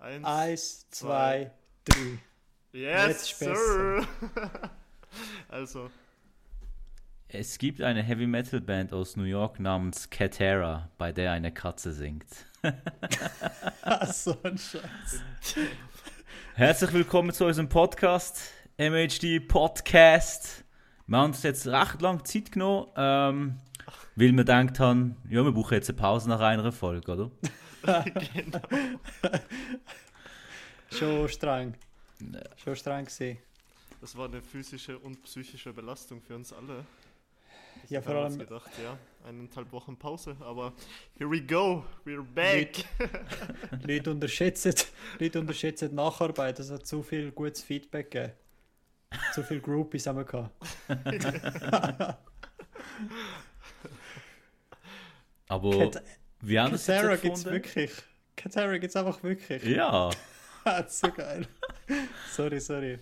Eins, Eins, zwei, zwei, drei. Yes, sir. also, Es gibt eine Heavy Metal Band aus New York namens Katera, bei der eine Katze singt. Ah, so ein Scheiß. Herzlich willkommen zu unserem Podcast, MHD Podcast. Wir haben uns jetzt recht lange Zeit genommen, ähm, weil wir gedacht haben, ja, wir brauchen jetzt eine Pause nach einer Folge, oder? Genau. Schon streng. Schon streng gewesen. Das war eine physische und psychische Belastung für uns alle. Ich Ja, hab vor allem- gedacht, ja, eineinhalb Wochen Pause, aber here we go, we're back. Leute unterschätzen, Leute unterschätzen die Nacharbeit. Es hat zu viel gutes Feedback gegeben. Zu viel Groupies haben wir gehabt. Aber Wie haben jetzt Katara gibt es wirklich. Katara gibt es einfach wirklich. Ja, so geil. sorry, sorry.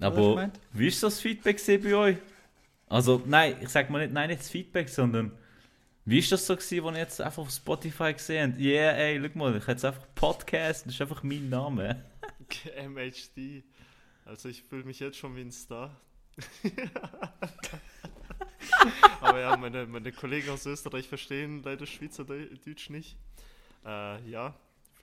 Aber wie ist das Feedback bei euch? Also, nein, ich sag mal nicht, nein, nicht das Feedback, sondern wie ist das so gewesen, als ihr jetzt einfach auf Spotify gesehen habt? Yeah, ey, schau mal, ich habe jetzt einfach Podcast, das ist einfach mein Name. MHD. Also ich fühle mich jetzt schon wie ein Star. aber ja, meine, meine Kollegen aus Österreich verstehen leider Schweizerdeutsch nicht. Äh, ja,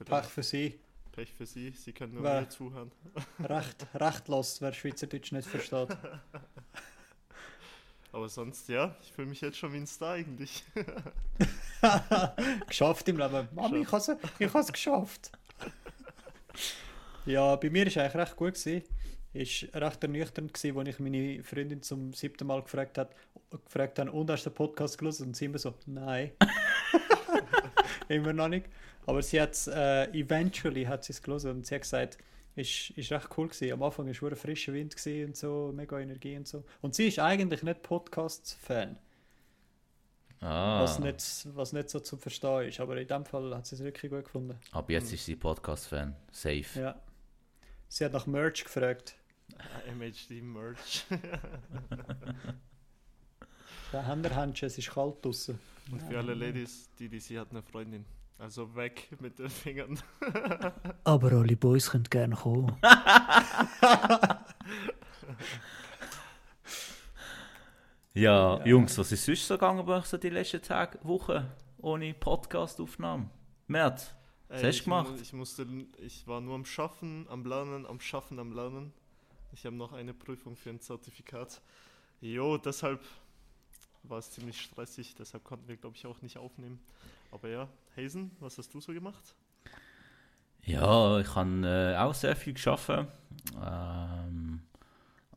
Pech für sie. Pech für Sie, Sie können nur mir zuhören. Recht, rechtlos, wer Schweizerdeutsch nicht versteht. Aber sonst, ja, ich fühle mich jetzt schon wie ein Star eigentlich. geschafft im Leben. Mami, ich habe es geschafft. ja, bei mir war es eigentlich recht gut. Gewesen. Ist recht ernüchternd gewesen, als ich meine Freundin zum siebten Mal gefragt, hat, gefragt habe, und hast du den Podcast gelesen? Und sie immer so, nein. immer noch nicht. Aber sie hat es, äh, eventually hat sie es gelesen und sie hat gesagt, ist, ist recht cool gewesen. Am Anfang war ein frischer Wind und so, mega Energie und so. Und sie ist eigentlich nicht Podcast-Fan. Ah, Was, nicht, was nicht so zu verstehen ist. Aber in dem Fall hat sie es wirklich gut gefunden. ab jetzt ist sie Podcast-Fan. Safe. Ja. Sie hat nach Merch gefragt. MHD Merch. Da haben wir Händchen, es ist kalt draußen. Und für alle Ladies, die, die sie hat eine Freundin. Also weg mit den Fingern. Aber alle Boys können gerne kommen. Ja, Ja. Jungs, was ist sonst so gegangen bei euch so die letzten Tage, Wochen ohne Podcast-Aufnahme? Mert, Was hast du gemacht? Ich, musste, ich war nur am Schaffen, am Lernen, am Schaffen, am Lernen. Ich habe noch eine Prüfung für ein Zertifikat. Jo, deshalb war es ziemlich stressig, deshalb konnten wir, glaube ich, auch nicht aufnehmen. Aber ja, Hazen, was hast du so gemacht? Ja, ich habe äh, auch sehr viel geschafft. Ähm,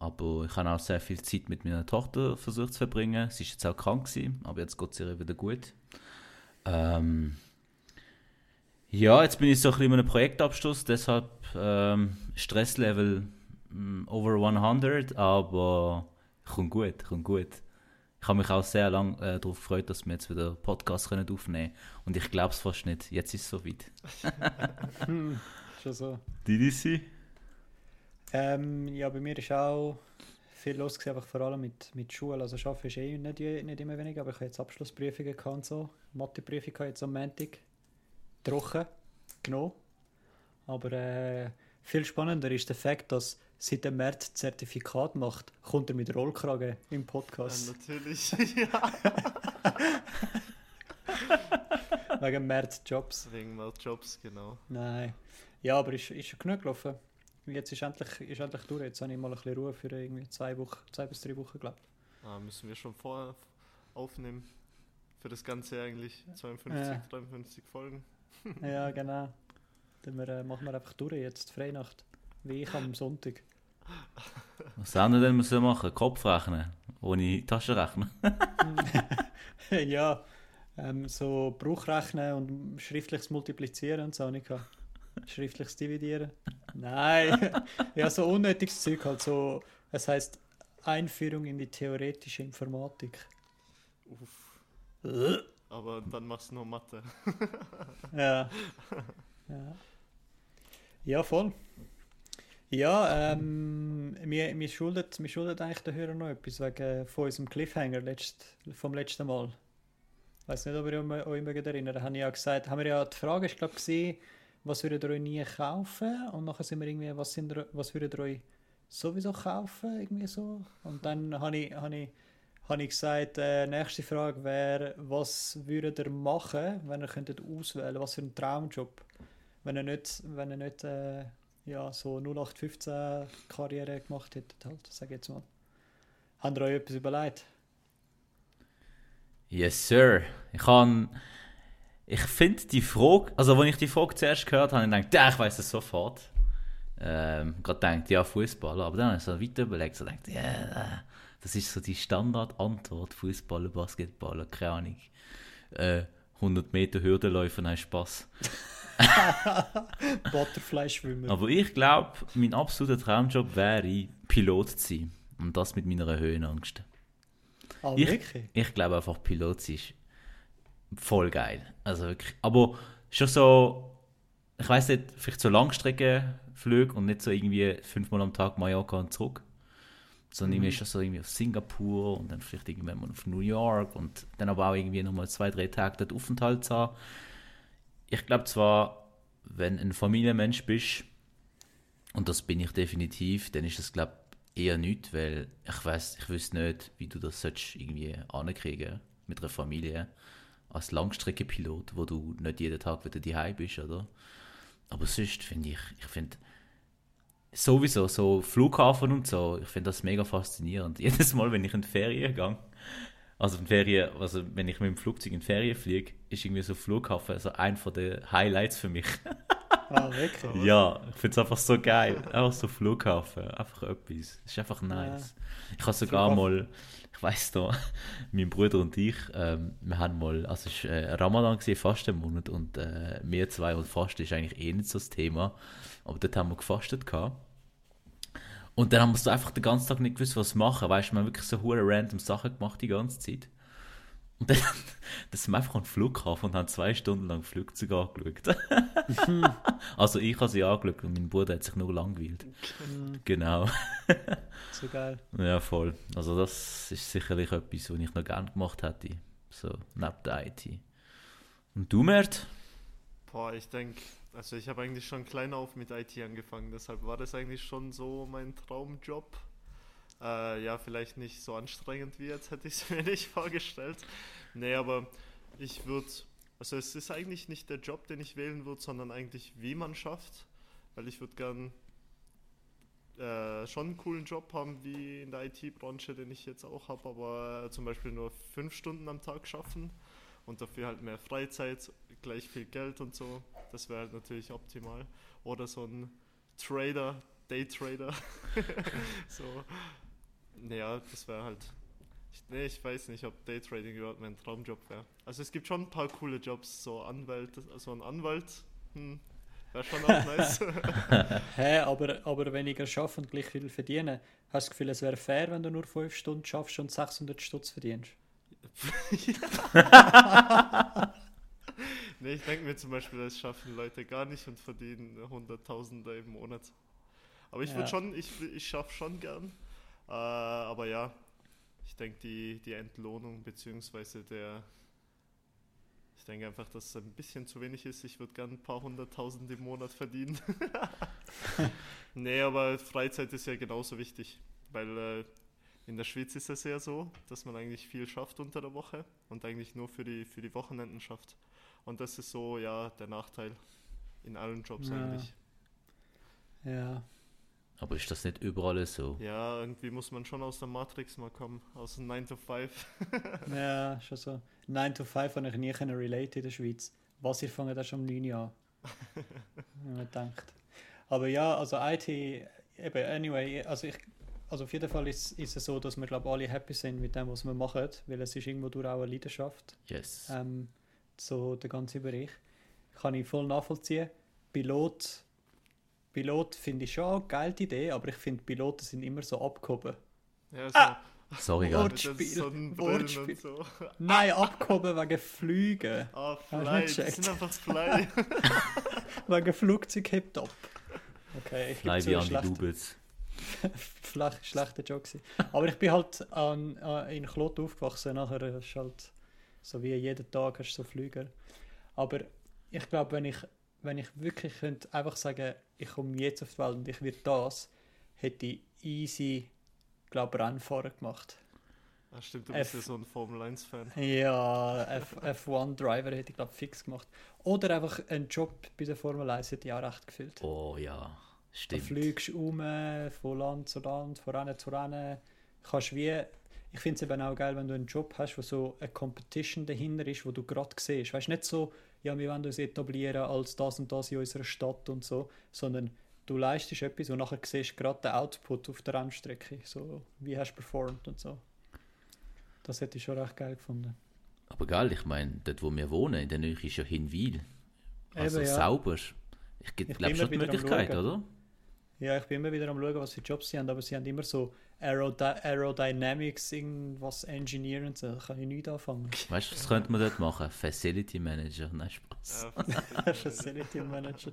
aber ich habe auch sehr viel Zeit mit meiner Tochter versucht zu verbringen. Sie ist jetzt auch krank gewesen, aber jetzt geht es ihr wieder gut. Ähm, ja, jetzt bin ich so ein bisschen in einem Projektabschluss, deshalb ähm, Stresslevel mm, over 100, aber kommt gut, kommt gut. Ich habe mich auch sehr lange äh, darauf gefreut, dass wir jetzt wieder Podcast können aufnehmen können. Und ich glaube es fast nicht. Jetzt ist es soweit. Hm, schon so. DDC? Ähm, ja, bei mir ist auch viel los gewesen, einfach vor allem mit, mit Schule. Also arbeiten ist eh nicht, nicht immer weniger, aber ich habe jetzt Abschlussprüfungen gehabt und so. Matheprüfung habe ich jetzt am Montag trocken genommen. Aber äh, viel spannender ist der Fakt, dass seit dem März Zertifikat macht, kommt er mit Rollkragen im Podcast. natürlich, ja. Wegen März Jobs. Wegen mehr Jobs, genau. Nein. Ja, aber ist, ist schon genug gelaufen. Jetzt ist endlich, ist endlich durch. Jetzt habe ich mal ein bisschen Ruhe für irgendwie zwei Wochen, zwei bis drei Wochen, glaube Ah, müssen wir schon vorher aufnehmen. Für das Ganze eigentlich 52, Ja. 53 Folgen. ich. Ja, genau. Dann wir, äh, machen wir einfach durch jetzt, Freinacht. Wie ich am Sonntag. Was anderes denn müssen wir machen? Kopf rechnen, ohne Taschenrechner. ja, ähm, so Bruchrechnen und schriftliches Multiplizieren und so habe ich gehabt. Schriftliches Dividieren. Nein, ja, so unnötiges Zeug halt so. Es heißt Einführung in die theoretische Informatik. Uff. Aber dann machst du nur Mathe. Ja. ja. Ja, voll. Ja, ähm, mir, mir, schuldet, mir schuldet eigentlich der Hörer noch etwas wegen von unserem Cliffhanger letzt, vom letzten Mal. Ich weiß nicht, ob ihr euch mögt erinnern. Da habe ich ja gesagt, haben wir ja die Frage, ich glaube, gesehen, was würdet ihr euch nie kaufen? Und nachher sind wir irgendwie, was, sind was würdet ihr euch sowieso kaufen? Irgendwie so. Und dann habe ich, hab ich, hab ich gesagt, äh, nächste Frage wäre, was würdet ihr machen, wenn ihr könntet auswählen, was für einen Traumjob? Wenn ihr nicht, wenn ihr nicht äh, ja, so 0815 Karriere gemacht hättet, halt, sag ich jetzt mal. Habt ihr euch etwas überlegt? Yes, sir. Ich kann. Ich finde die Frage, also als ich die Frage zuerst gehört habe, ich gedacht, ja, ich weiß es sofort. Ähm, gerade gedacht, ja, Fußballer. Aber dann habe ich so weiter überlegt, so gedacht, ja, yeah, das ist so die Standardantwort: Fußballer, Basketballer, keine Ahnung. Äh, 100 Meter Hürdenläufer, nein, Spaß. Butterfly-Schwimmer. Aber ich glaube, mein absoluter Traumjob wäre, Pilot zu sein. Und das mit meiner Höhenangst. Ah, ich, wirklich? ich glaube einfach, Pilot zu sein ist voll geil. Also wirklich. Aber schon so, ich weiß nicht, vielleicht so Langstreckenflüge und nicht so irgendwie fünfmal am Tag Mallorca und zurück. Sondern irgendwie schon so irgendwie auf Singapur und dann vielleicht irgendwann mal auf New York und dann aber auch irgendwie nochmal zwei, drei Tage dort Aufenthalt zu haben. Ich glaube zwar, wenn ein Familienmensch bist, und das bin ich definitiv, dann ist das, glaube eher nicht, weil ich weiß, ich wüsste nicht, wie du das sollst irgendwie ankriegen mit einer Familie als Langstreckenpilot, wo du nicht jeden Tag wieder daheim bist, oder? Aber sonst finde ich, ich finde sowieso so Flughafen und so, ich finde das mega faszinierend. Jedes Mal, wenn ich in die Ferien gehe, also in Ferien, also wenn ich mit dem Flugzeug in die Ferien fliege, ist irgendwie so Flughafen also ein von den Highlights für mich. Ah, wirklich? Ja, ich finde es einfach so geil. Einfach so Flughafen, einfach etwas. Es ist einfach nice. Ich habe sogar Flughafen. mal, ich weiß da, mein Bruder und ich, ähm, wir haben mal, also es war äh, Ramadan, gewesen, Fastenmonat und äh, wir zwei und Fasten ist eigentlich eh nicht so das Thema, aber dort haben wir gefastet gehabt. Und dann haben wir so einfach den ganzen Tag nicht gewusst, was machen. Weißt du, wir haben wirklich so hure random Sachen gemacht die ganze Zeit. Und dann, dann sind wir einfach am Flughafen und haben zwei Stunden lang Flugzeuge angeschaut. also ich habe sie angeschaut und mein Bruder hat sich nur langweilt. Genau. So geil. Ja, voll. Also das ist sicherlich etwas, was ich noch gerne gemacht hätte. So, neben der IT. Und du, Mert? Boah, ich denke, also ich habe eigentlich schon klein auf mit IT angefangen, deshalb war das eigentlich schon so mein Traumjob. Äh, ja, vielleicht nicht so anstrengend wie jetzt, hätte ich es mir nicht vorgestellt. Nee, aber ich würde, also es ist eigentlich nicht der Job, den ich wählen würde, sondern eigentlich wie man schafft, weil ich würde gern äh, schon einen coolen Job haben wie in der IT-Branche, den ich jetzt auch habe, aber zum Beispiel nur fünf Stunden am Tag schaffen und dafür halt mehr Freizeit, gleich viel Geld und so. Das wäre natürlich optimal. Oder so ein Trader, Daytrader. so. Naja, das wäre halt. Ich, nee, ich weiß nicht, ob Daytrading überhaupt mein Traumjob wäre. Also es gibt schon ein paar coole Jobs, so Anwalt, so ein Anwalt, hm, wäre schon auch nice. Hä, aber, aber weniger schaffen und gleich viel verdienen. Hast du das Gefühl, es wäre fair, wenn du nur 5 Stunden schaffst und 600 Stutz verdienst? Nee, ich denke mir zum Beispiel, das schaffen Leute gar nicht und verdienen Hunderttausende im Monat. Aber ich Ja. würde schon, ich, ich schaffe schon gern. Äh, aber ja, ich denke, die, die Entlohnung beziehungsweise der. Ich denke einfach, dass es ein bisschen zu wenig ist. Ich würde gern ein paar hunderttausend im Monat verdienen. nee, aber Freizeit ist ja genauso wichtig. Weil äh, in der Schweiz ist es ja so, dass man eigentlich viel schafft unter der Woche und eigentlich nur für die, für die Wochenenden schafft. Und das ist so, ja, der Nachteil in allen Jobs Ja. eigentlich. Ja. Aber ist das nicht überall so? Ja, irgendwie muss man schon aus der Matrix mal kommen, aus dem 9 to 5. Ja, schon so. 9 to 5 habe ich nie können relate in der Schweiz. Was, ihr fangt erst um 9 Uhr an. Wenn man denkt. Aber ja, also IT, eben, anyway, also ich, also auf jeden Fall ist, ist es so, dass wir, glaube alle happy sind mit dem, was wir machen, weil es ist irgendwo durch auch eine Leidenschaft, Yes. ähm, so der ganze Bereich. Kann ich voll nachvollziehen. Pilot, Pilot finde ich schon eine geile Idee, aber ich finde, Piloten sind immer so abgehoben. Ja, so. Ah! Sorry, den Wortspiel, Sonnenbrillen Wortspiel. und so. Nein, abgehoben wegen Flügen. Ah, nicht das sind einfach Fly. Wegen Flugzeug hebt ab. Okay, ich Fly wie an Lubitz. schlecht, schlechter Joke. Aber ich bin halt an, äh, in Klot aufgewachsen. Nachher ist halt so wie jeden Tag hast du so Flüger. Aber ich glaube, wenn ich wenn ich wirklich könnte einfach sagen, ich komme jetzt auf die Welt und ich werde das, hätte ich easy, glaube Rennfahrer gemacht. Ah, stimmt, du bist F- ja so ein Formel 1-Fan. Ja, F F1-Driver hätte ich, glaube fix gemacht. Oder einfach einen Job bei der Formel 1 hätte ich auch recht gefühlt. Oh ja, Du stimmt. fliegst um, von Land zu Land, von Rennen zu Rennen. Kannst wie, ich finde es eben auch geil, wenn du einen Job hast, wo so eine Competition dahinter ist, wo du gerade siehst. Weißt du, nicht so, ja, wir wollen uns etablieren als das und das in unserer Stadt und so, sondern du leistest etwas und nachher siehst du gerade den Output auf der Rennstrecke. So, wie hast du performt und so. Das hätte ich schon recht geil gefunden. Aber geil, ich meine, dort wo wir wohnen, in der Nähe ist ja Hinwil. Also Eben, ja. sauber. Ich Ich glaube schon die Möglichkeit, oder? Ja, ich bin immer wieder am schauen, was für Jobs sie haben, aber sie haben immer so Aerody Aerodynamics, irgendwas Engineer und so. Da kann ich nichts anfangen. Weißt du, was könnte man dort machen? Facility Manager. Nein, Spaß. Ja, Facility Manager.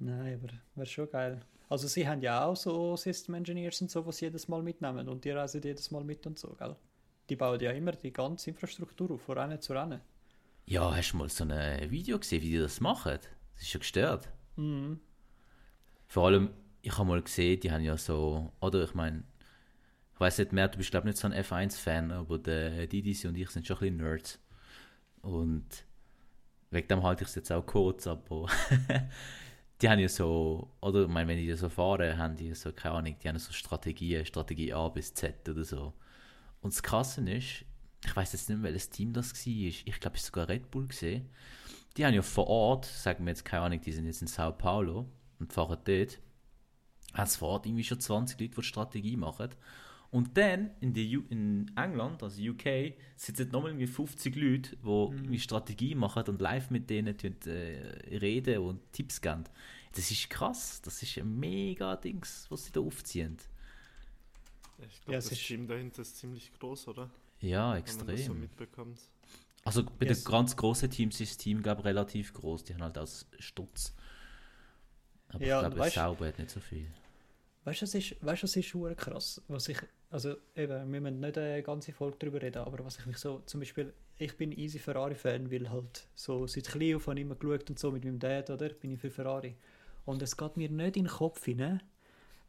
Nein, aber wäre schon geil. Also sie haben ja auch so System Engineers und so, was sie jedes Mal mitnehmen und die reisen jedes Mal mit und so, gell? Die bauen ja immer die ganze Infrastruktur auf, von Rennen zu Rennen. Ja, hast du mal so ein Video gesehen, wie die das machen? Das ist schon gestört. Mhm. Vor allem, ich habe mal gesehen, die haben ja so, oder ich meine, ich weiß nicht mehr, du bist glaube nicht so ein F1-Fan, aber der Didis und ich sind schon ein bisschen Nerds. Und wegen dem halte ich es jetzt auch kurz, aber die haben ja so, oder ich meine, wenn die so fahren, haben die so, keine Ahnung, die haben so Strategien, Strategie A bis Z oder so. Und das Krasse ist, ich weiß jetzt nicht mehr, welches Team das war, ich glaube, es war sogar Red Bull gesehen. Die haben ja vor Ort, sagen wir jetzt, keine Ahnung, die sind jetzt in Sao Paulo und fahren dort, es Ort irgendwie schon 20 Leute, die Strategie machen. Und dann in, der U in England, also UK, sitzen nochmal irgendwie 50 Leute, die irgendwie Strategie machen und live mit denen tun, äh, reden und Tipps geben. Das ist krass, das ist ein mega Dings, was sie da aufziehen. Ich glaube, Ja, das ist- Team dahinter ist ziemlich groß, oder? Ja, Wenn man das so extrem. mitbekommt. Also bei Yes. den ganz großen Teams ist das Team, glaube relativ groß. Die haben halt als Stutz. Aber Ja, ich glaube, weißt- Sauber hat nicht so viel. Weißt du, was ist, weißt, verdammt krass? Was ich, also eben, wir müssen nicht eine ganze Folge darüber reden, aber was ich mich so, zum Beispiel, ich bin easy Ferrari-Fan, weil halt so seit klein auf habe ich immer geschaut und so mit meinem Dad, oder? Bin ich für Ferrari. Und es geht mir nicht in den Kopf hinein,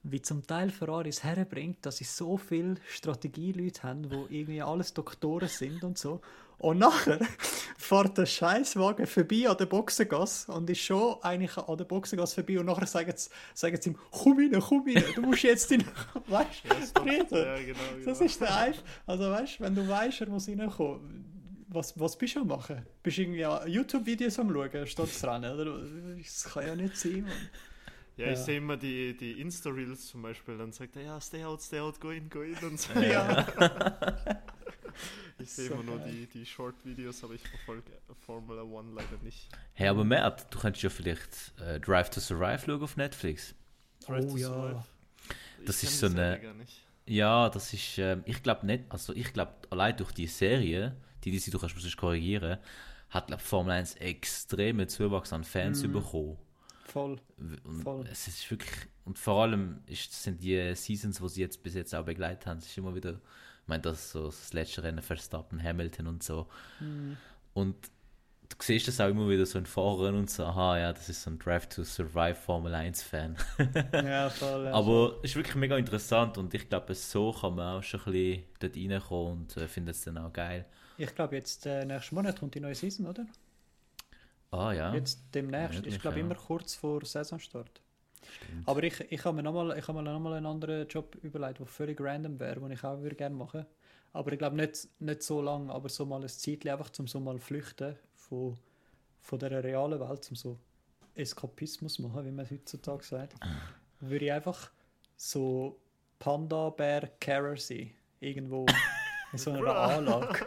wie zum Teil Ferraris herbringt, dass sie so viele Strategieleute haben, wo irgendwie alles Doktoren sind und so. Und nachher fährt der Scheißwagen vorbei an der Boxengasse und ist schon eigentlich an der Boxengasse vorbei und nachher sagen sie, sagen sie ihm, komm rein, komm rein, du musst jetzt in... Weißt du, Frieden? ja, genau, genau. Das ist der Eif. Also weißt du, wenn du weißt, er muss reinkommen, was, was bist du am machen? Bist du irgendwie an YouTube-Videos am schauen, statt zu rennen? Oder? Das kann ja nicht sein, Mann. Ja, ich Ja. sehe immer die, die Insta-Reels zum Beispiel, dann sagt er, ja, stay out, stay out, go in, go in und so. Ja. Ich sehe So immer nur geil. die, die Short-Videos, aber ich verfolge Formula One leider nicht. Hey, aber Mert, du könntest ja vielleicht äh, Drive to Survive schauen auf Netflix. Drive Oh to ja. Survive. Ich Das kenn ist so eine-. Ja, das ist, ähm, ich glaube nicht, also ich glaube, allein durch die Serie, die, die sie du kannst sonst korrigieren, hat glaub, Formel 1 extremen Zuwachs an Fans Mhm. bekommen. Voll. Und Voll. es ist wirklich, und vor allem ist, sind die Seasons, die sie jetzt bis jetzt auch begleitet haben, es ist immer wieder, ich meine, das, so das letzte Rennen Verstappen, Hamilton und so. Mhm. Und du siehst das auch immer wieder so in Foren und so, aha, ja, das ist so ein Drive to Survive Formel 1 Fan. Ja, voll. Ja. Aber es ist wirklich mega interessant und ich glaube, so kann man auch schon ein bisschen dort reinkommen und äh, finde es dann auch geil. Ich glaube, jetzt äh, nächsten Monat kommt die neue Season, oder? Ah ja, Jetzt demnächst. Möglich, ich glaube, ja. immer kurz vor Saisonstart. Stimmt. Aber ich, ich habe mir nochmal noch mal einen anderen Job überlegt, der völlig random wäre, den ich auch würde gerne machen Aber ich glaube nicht, nicht so lange, aber so mal ein Zeitchen einfach zum so mal flüchten von, von der realen Welt, zum so Eskapismus machen, wie man heutzutage sagt. Würde ich einfach so Panda-Bär-Carer sein. Irgendwo in so einer Anlage.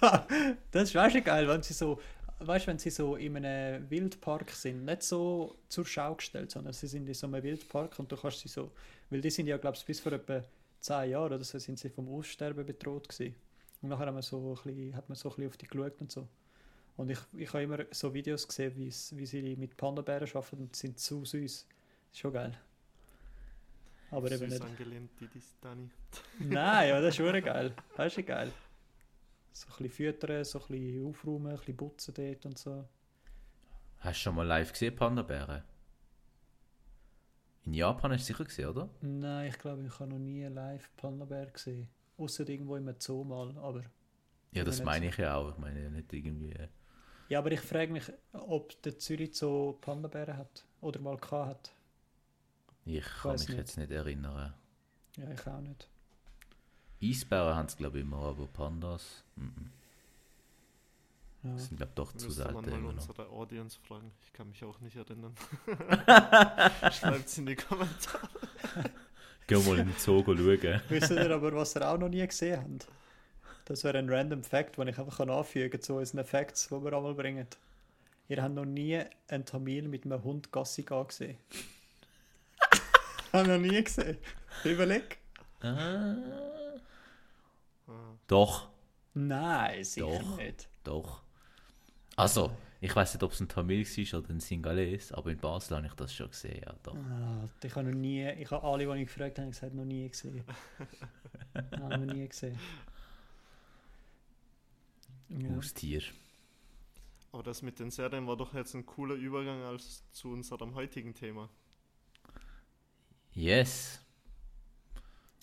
das ist weißt du, geil, wenn sie so weißt, wenn sie so in einem Wildpark sind, nicht so zur Schau gestellt, sondern sie sind in so einem Wildpark und du kannst sie so, weil die sind ja, glaube ich, bis vor etwa 10 Jahren oder so sind sie vom Aussterben bedroht gewesen. Und nachher haben wir so ein bisschen, hat man so ein bisschen auf die geschaut und so. Und ich, ich habe immer so Videos gesehen, wie sie mit Panda-Bären arbeiten und sind zu süß. Ist schon geil. Aber eben nicht. angelehnt, die, Dani. Nein, ja, das ist schon geil. Das ist geil. So ein bisschen füttern, so ein bisschen aufräumen, ein bisschen putzen dort und so. Hast du schon mal live gesehen, Panda-Bären? In Japan hast du sicher gesehen, oder? Nein, ich glaube, ich habe noch nie live Panda-Bär gesehen. Außer irgendwo im Zoo mal, aber... Ja, Ich das meine ich ja auch. Ich meine ja nicht irgendwie. äh, Ja, aber ich frage mich, ob der Zürich Zoo Panda-Bären hat. Oder mal gehabt hat. Ich kann Weiß mich nicht. jetzt nicht erinnern. Ja, ich auch nicht. Eisbären haben es, glaube ich, immer, aber Pandas mhm. Ja. sind, glaube ich, doch zu Müsste man selten mal unsere Audience fragen. Ich kann mich auch nicht erinnern. Schreibt's in die Kommentare. Geh mal in den Zoo schauen. Wisst ihr aber, was ihr auch noch nie gesehen habt? Das wäre ein random Fact, den ich einfach kann anfügen kann zu unseren Facts, die wir einmal bringen. Ihr habt noch nie einen Tamil mit einem Hund Gassi gehen gesehen. Hab noch nie gesehen. Überleg. Ah, doch, Nein, sicher Doch. nicht. doch. Also, ich weiß nicht, ob es ein Tamil war oder ein Singalese, aber in Basel habe ich das schon gesehen, ja, doch. Ah, ich habe noch nie, ich habe alle, die ich gefragt habe, gesagt, noch nie gesehen. Nein, noch nie gesehen. Ja. Haustier. Aber das mit den Serien war doch jetzt ein cooler Übergang als zu unserem heutigen Thema. Yes.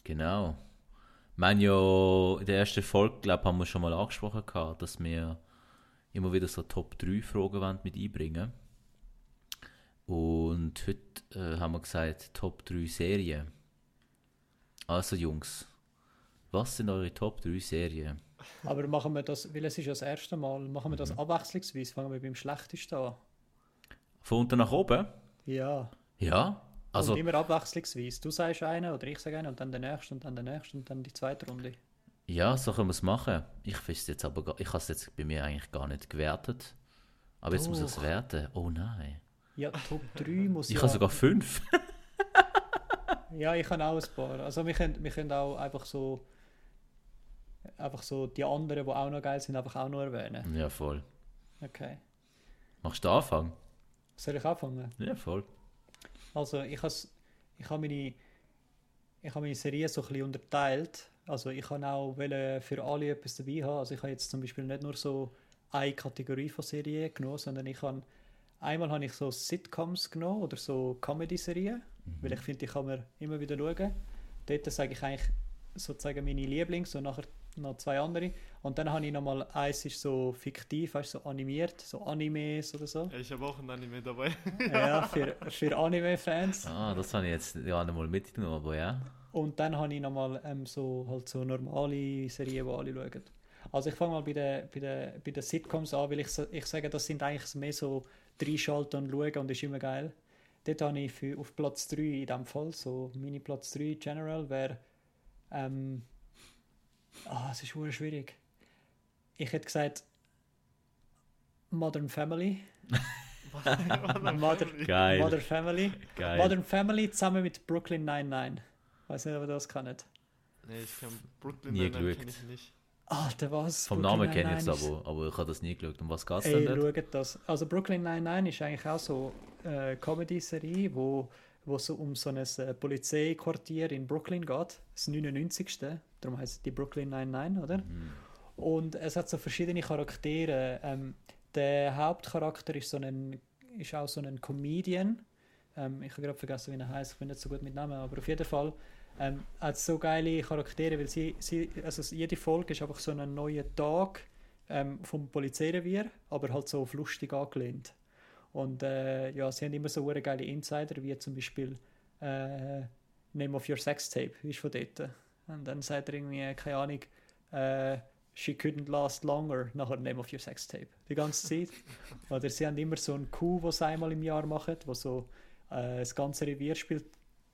Genau. Ich meine ja, in der ersten Folge, glaube haben wir schon mal angesprochen, gehabt, dass wir immer wieder so Top 3 Fragen wollen mit einbringen. Und heute äh, haben wir gesagt, Top 3 Serien. Also Jungs, was sind eure Top 3 Serien? Aber machen wir das, weil es ist ja das erste Mal, machen wir das abwechslungsweise, fangen wir beim schlechtesten an. Von unten nach oben? Ja. Ja. Also, und immer abwechslungsweise. Du sagst einen oder ich sage einen und dann der nächste und dann der nächste und dann die zweite Runde. ja, so können wir es machen. Ich weiß jetzt aber, gar- ich habe es jetzt bei mir eigentlich gar nicht gewertet. Aber jetzt muss ich es werten. Oh nein. Ja, Top 3 muss Ich ja... habe sogar fünf. Ja, ich habe auch ein paar. Also wir können, wir können auch einfach so einfach so die anderen, die auch noch geil sind, einfach auch noch erwähnen. Ja, voll. Okay. Machst du den Anfang? Soll ich anfangen? Ja, voll. Also ich habe ich meine ich habe meine Serie so ein bisschen unterteilt. Also ich habe auch für alle etwas dabei haben. Also ich habe jetzt zum Beispiel nicht nur so eine Kategorie von Serien genommen, sondern ich habe einmal habe ich so Sitcoms genommen oder so Comedy-Serien, weil ich finde, die kann man immer wieder schauen. Dort sage ich eigentlich sozusagen meine Lieblings und nachher noch zwei andere. Und dann habe ich nochmal, eins ist so fiktiv, weißt, so animiert, so Animes oder so. Ja, ich habe auch ein Anime dabei. ja, für, für Anime-Fans. Ah, das habe ich jetzt ja nicht mal mitgenommen, aber ja. Und dann habe ich nochmal ähm, so, halt so normale Serien, die alle schauen. Also ich fange mal bei den, bei, den, bei den Sitcoms an, weil ich, ich sage, das sind eigentlich mehr so reinschalten und schauen und ist immer geil. Dort habe ich für, auf Platz 3 in dem Fall, so meine Platz 3 General wäre, ähm, ah, es ist schwierig. Ich hätte gesagt Modern Family. Mother, Geil. Modern Family. Geil. Modern Family zusammen mit Brooklyn 99. Weiß nicht, ob ihr das kennt. Nee, ich kann Brooklyn Nie Nine-Nine geschaut. kenn ich nicht. Alter, was? Vom Brooklyn Namen kenne ich es aber, aber ich habe das nie geschaut. Um was geht es denn ey, schaut das. Also Brooklyn 99 ist eigentlich auch so eine Comedy-Serie, wo, wo so um so ein äh, Polizeiquartier in Brooklyn geht. Das 99. Darum heißt es die Brooklyn 99, oder? Mhm. Und es hat so verschiedene Charaktere. Ähm, der Hauptcharakter ist, so ein, ist auch so ein Comedian. Ähm, ich habe gerade vergessen, wie er heißt. Ich bin nicht so gut mit Namen, aber auf jeden Fall ähm, hat so geile Charaktere, weil sie, sie, also jede Folge ist einfach so ein neuer Tag ähm, vom Polizeirevier, aber halt so auf lustig angelehnt. Und äh, ja, sie haben immer so geile Insider, wie zum Beispiel äh, Name of Your Sex Tape, ist von dort. Und dann sagt er irgendwie, keine Ahnung, äh, She couldn't last longer, nachher Name of Your Sex Tape. Die ganze Zeit. Oder sie haben immer so einen Coup, was sie einmal im Jahr machen, wo so äh, das ganze Revier spielt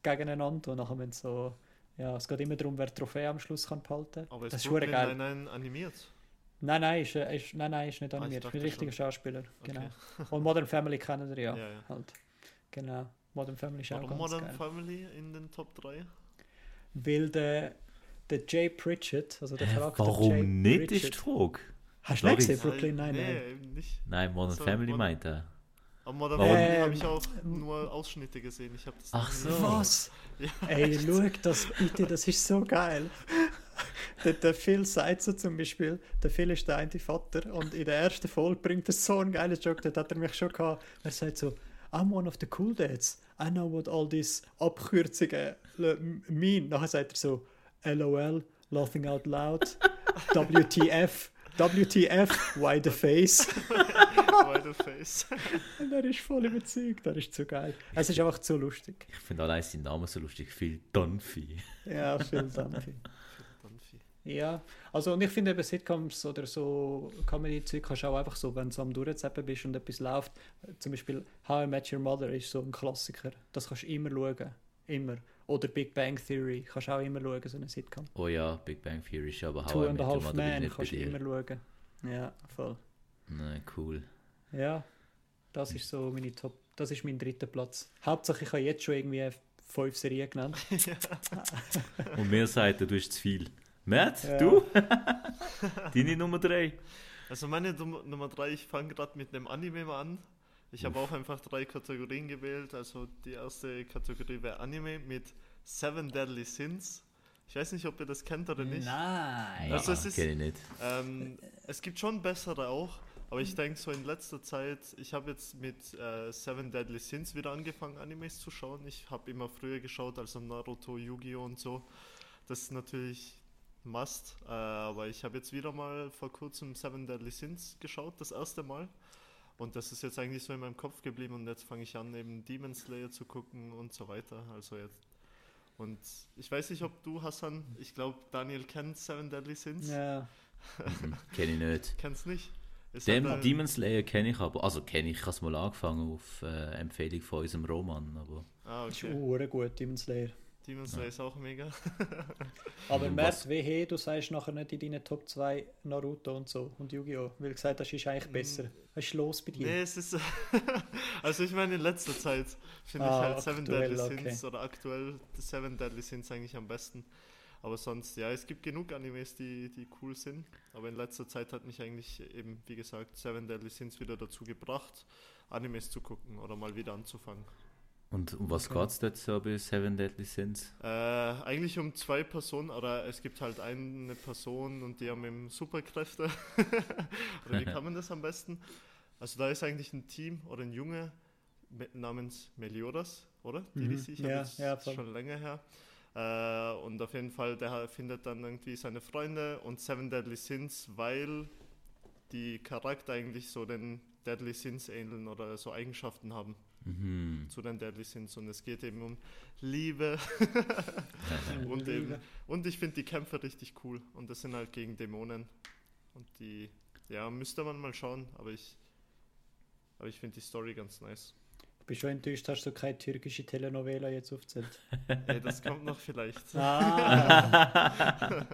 gegeneinander und nachher müssen so, ja, es geht immer darum, wer die Trophäe am Schluss kann behalten. Aber ist das ist hure Brooklyn geil. Nine-Nine animiert? Nein, nein, ist, äh, ist, nein, nein, ist nicht Ah, ich animiert. ist ein dachte richtiger schon. Schauspieler. Okay. Genau. Und Modern Family kennen wir ja. Ja, ja. Halt. Genau. Modern Family ist auch Warum ganz Modern geil. Family in den Top 3? Weil der, der Jay Pritchett, also der Charakter warum Jay nicht, ist die Pritchett. Frage. Hast du nicht gesehen, Brooklyn Nein, Nine-Nine? Nee, eben nicht. Nein, Modern So, Family Modern- meint er. Aber Modern Warum? Family habe Ähm, ich auch nur Ausschnitte gesehen. Ich habe das Ach so. Was? Ja, Ey, schau das bitte, das ist so geil. der, der Phil sagt so zum Beispiel, der Phil ist der eine Vater und in der ersten Folge bringt er so einen geilen Joke, dort hat er mich schon gehabt. Er sagt so, I'm one of the cool dads. I know what all these Abkürzungen mean. Nachher sagt er so, LOL, laughing out loud, WTF, WTF, why the face? Why the face? Und er ist voll überzeugt, das ist zu geil. Es ist einfach zu lustig. Ich finde allein seinen Namen so lustig. Phil Dunphy. Ja, vielen Dank. Ja, also und ich finde eben Sitcoms oder so Comedy-Zeug kannst du auch einfach so, wenn du am Durchzappen bist und etwas läuft, zum Beispiel How I Met Your Mother ist so ein Klassiker, das kannst du immer schauen, immer. Oder Big Bang Theory kannst du auch immer schauen, so eine Sitcom. Oh ja, Big Bang Theory ist aber How I Met Your Half Mother bei kannst du immer schauen. Ja, voll. Nein, cool. Ja, das ist so meine Top, das ist mein dritter Platz. Hauptsache ich habe jetzt schon irgendwie fünf Serien genannt. Und mir sagt du hast zu viel. Matt, Ja. du? Deine Nummer 3. Also meine Num- Nummer 3, ich fange gerade mit einem Anime mal an. Ich habe auch einfach drei Kategorien gewählt. Also die erste Kategorie wäre Anime mit Seven Deadly Sins. Ich weiß nicht, ob ihr das kennt oder nicht. Nein. Also es ist- kenne ich nicht. Ähm, es gibt schon bessere auch, aber ich denke so in letzter Zeit, ich habe jetzt mit äh, Seven Deadly Sins wieder angefangen, Animes zu schauen. Ich habe immer früher geschaut, also Naruto, Yu-Gi-Oh! und so. Das ist natürlich Must, äh, aber ich habe jetzt wieder mal vor kurzem Seven Deadly Sins geschaut, das erste Mal. Und das ist jetzt eigentlich so in meinem Kopf geblieben und jetzt fange ich an, eben Demon Slayer zu gucken und so weiter. Also jetzt. Und ich weiß nicht, ob du, Hassan, ich glaube, Daniel kennt Seven Deadly Sins. Ja. Mhm, kenne ich nicht. Kennst nicht? Es Dem äh, Demon Slayer kenne ich aber. Also kenne ich, ich habe es mal angefangen auf äh, Empfehlung von unserem Roman. Aber Ah, Ist okay. okay. gut, Demon Slayer. Demon Slayer ist auch mega. Aber was- wehe, du sagst nachher nicht in deinen Top 2 Naruto und so und Yu-Gi-Oh! Weil gesagt hast, ist eigentlich besser. Was ist los bei dir? nee, es ist. also, ich meine, in letzter Zeit finde Ah, ich halt Seven aktuell, Deadly okay. Sins oder aktuell die Seven Deadly Sins eigentlich am besten. Aber sonst, ja, es gibt genug Animes, die, die cool sind. Aber in letzter Zeit hat mich eigentlich eben, wie gesagt, Seven Deadly Sins wieder dazu gebracht, Animes zu gucken oder mal wieder anzufangen. Und um was Okay. geht es dort so bei Seven Deadly Sins? Äh, eigentlich um zwei Personen, oder es gibt halt eine Person und die haben eben Superkräfte. oder wie kann man das am besten? Also da ist eigentlich ein Team oder ein Junge mit, namens Meliodas, oder? Die Mhm. DC, ich Ja, ja, ist voll. schon länger her. Äh, und auf jeden Fall, der findet dann irgendwie seine Freunde und Seven Deadly Sins, weil die Charakter eigentlich so den Deadly Sins ähneln oder so Eigenschaften haben Mhm. zu den Deadly Sins. Und es geht eben um Liebe, und, Liebe. eben, und ich finde die Kämpfe richtig cool. Und das sind halt gegen Dämonen. Und die, ja, müsste man mal schauen, aber ich, aber ich finde die Story ganz nice. Ich bin schon enttäuscht, hast du keine türkische Telenovela jetzt aufgezählt. Ey, das kommt noch vielleicht. Ah,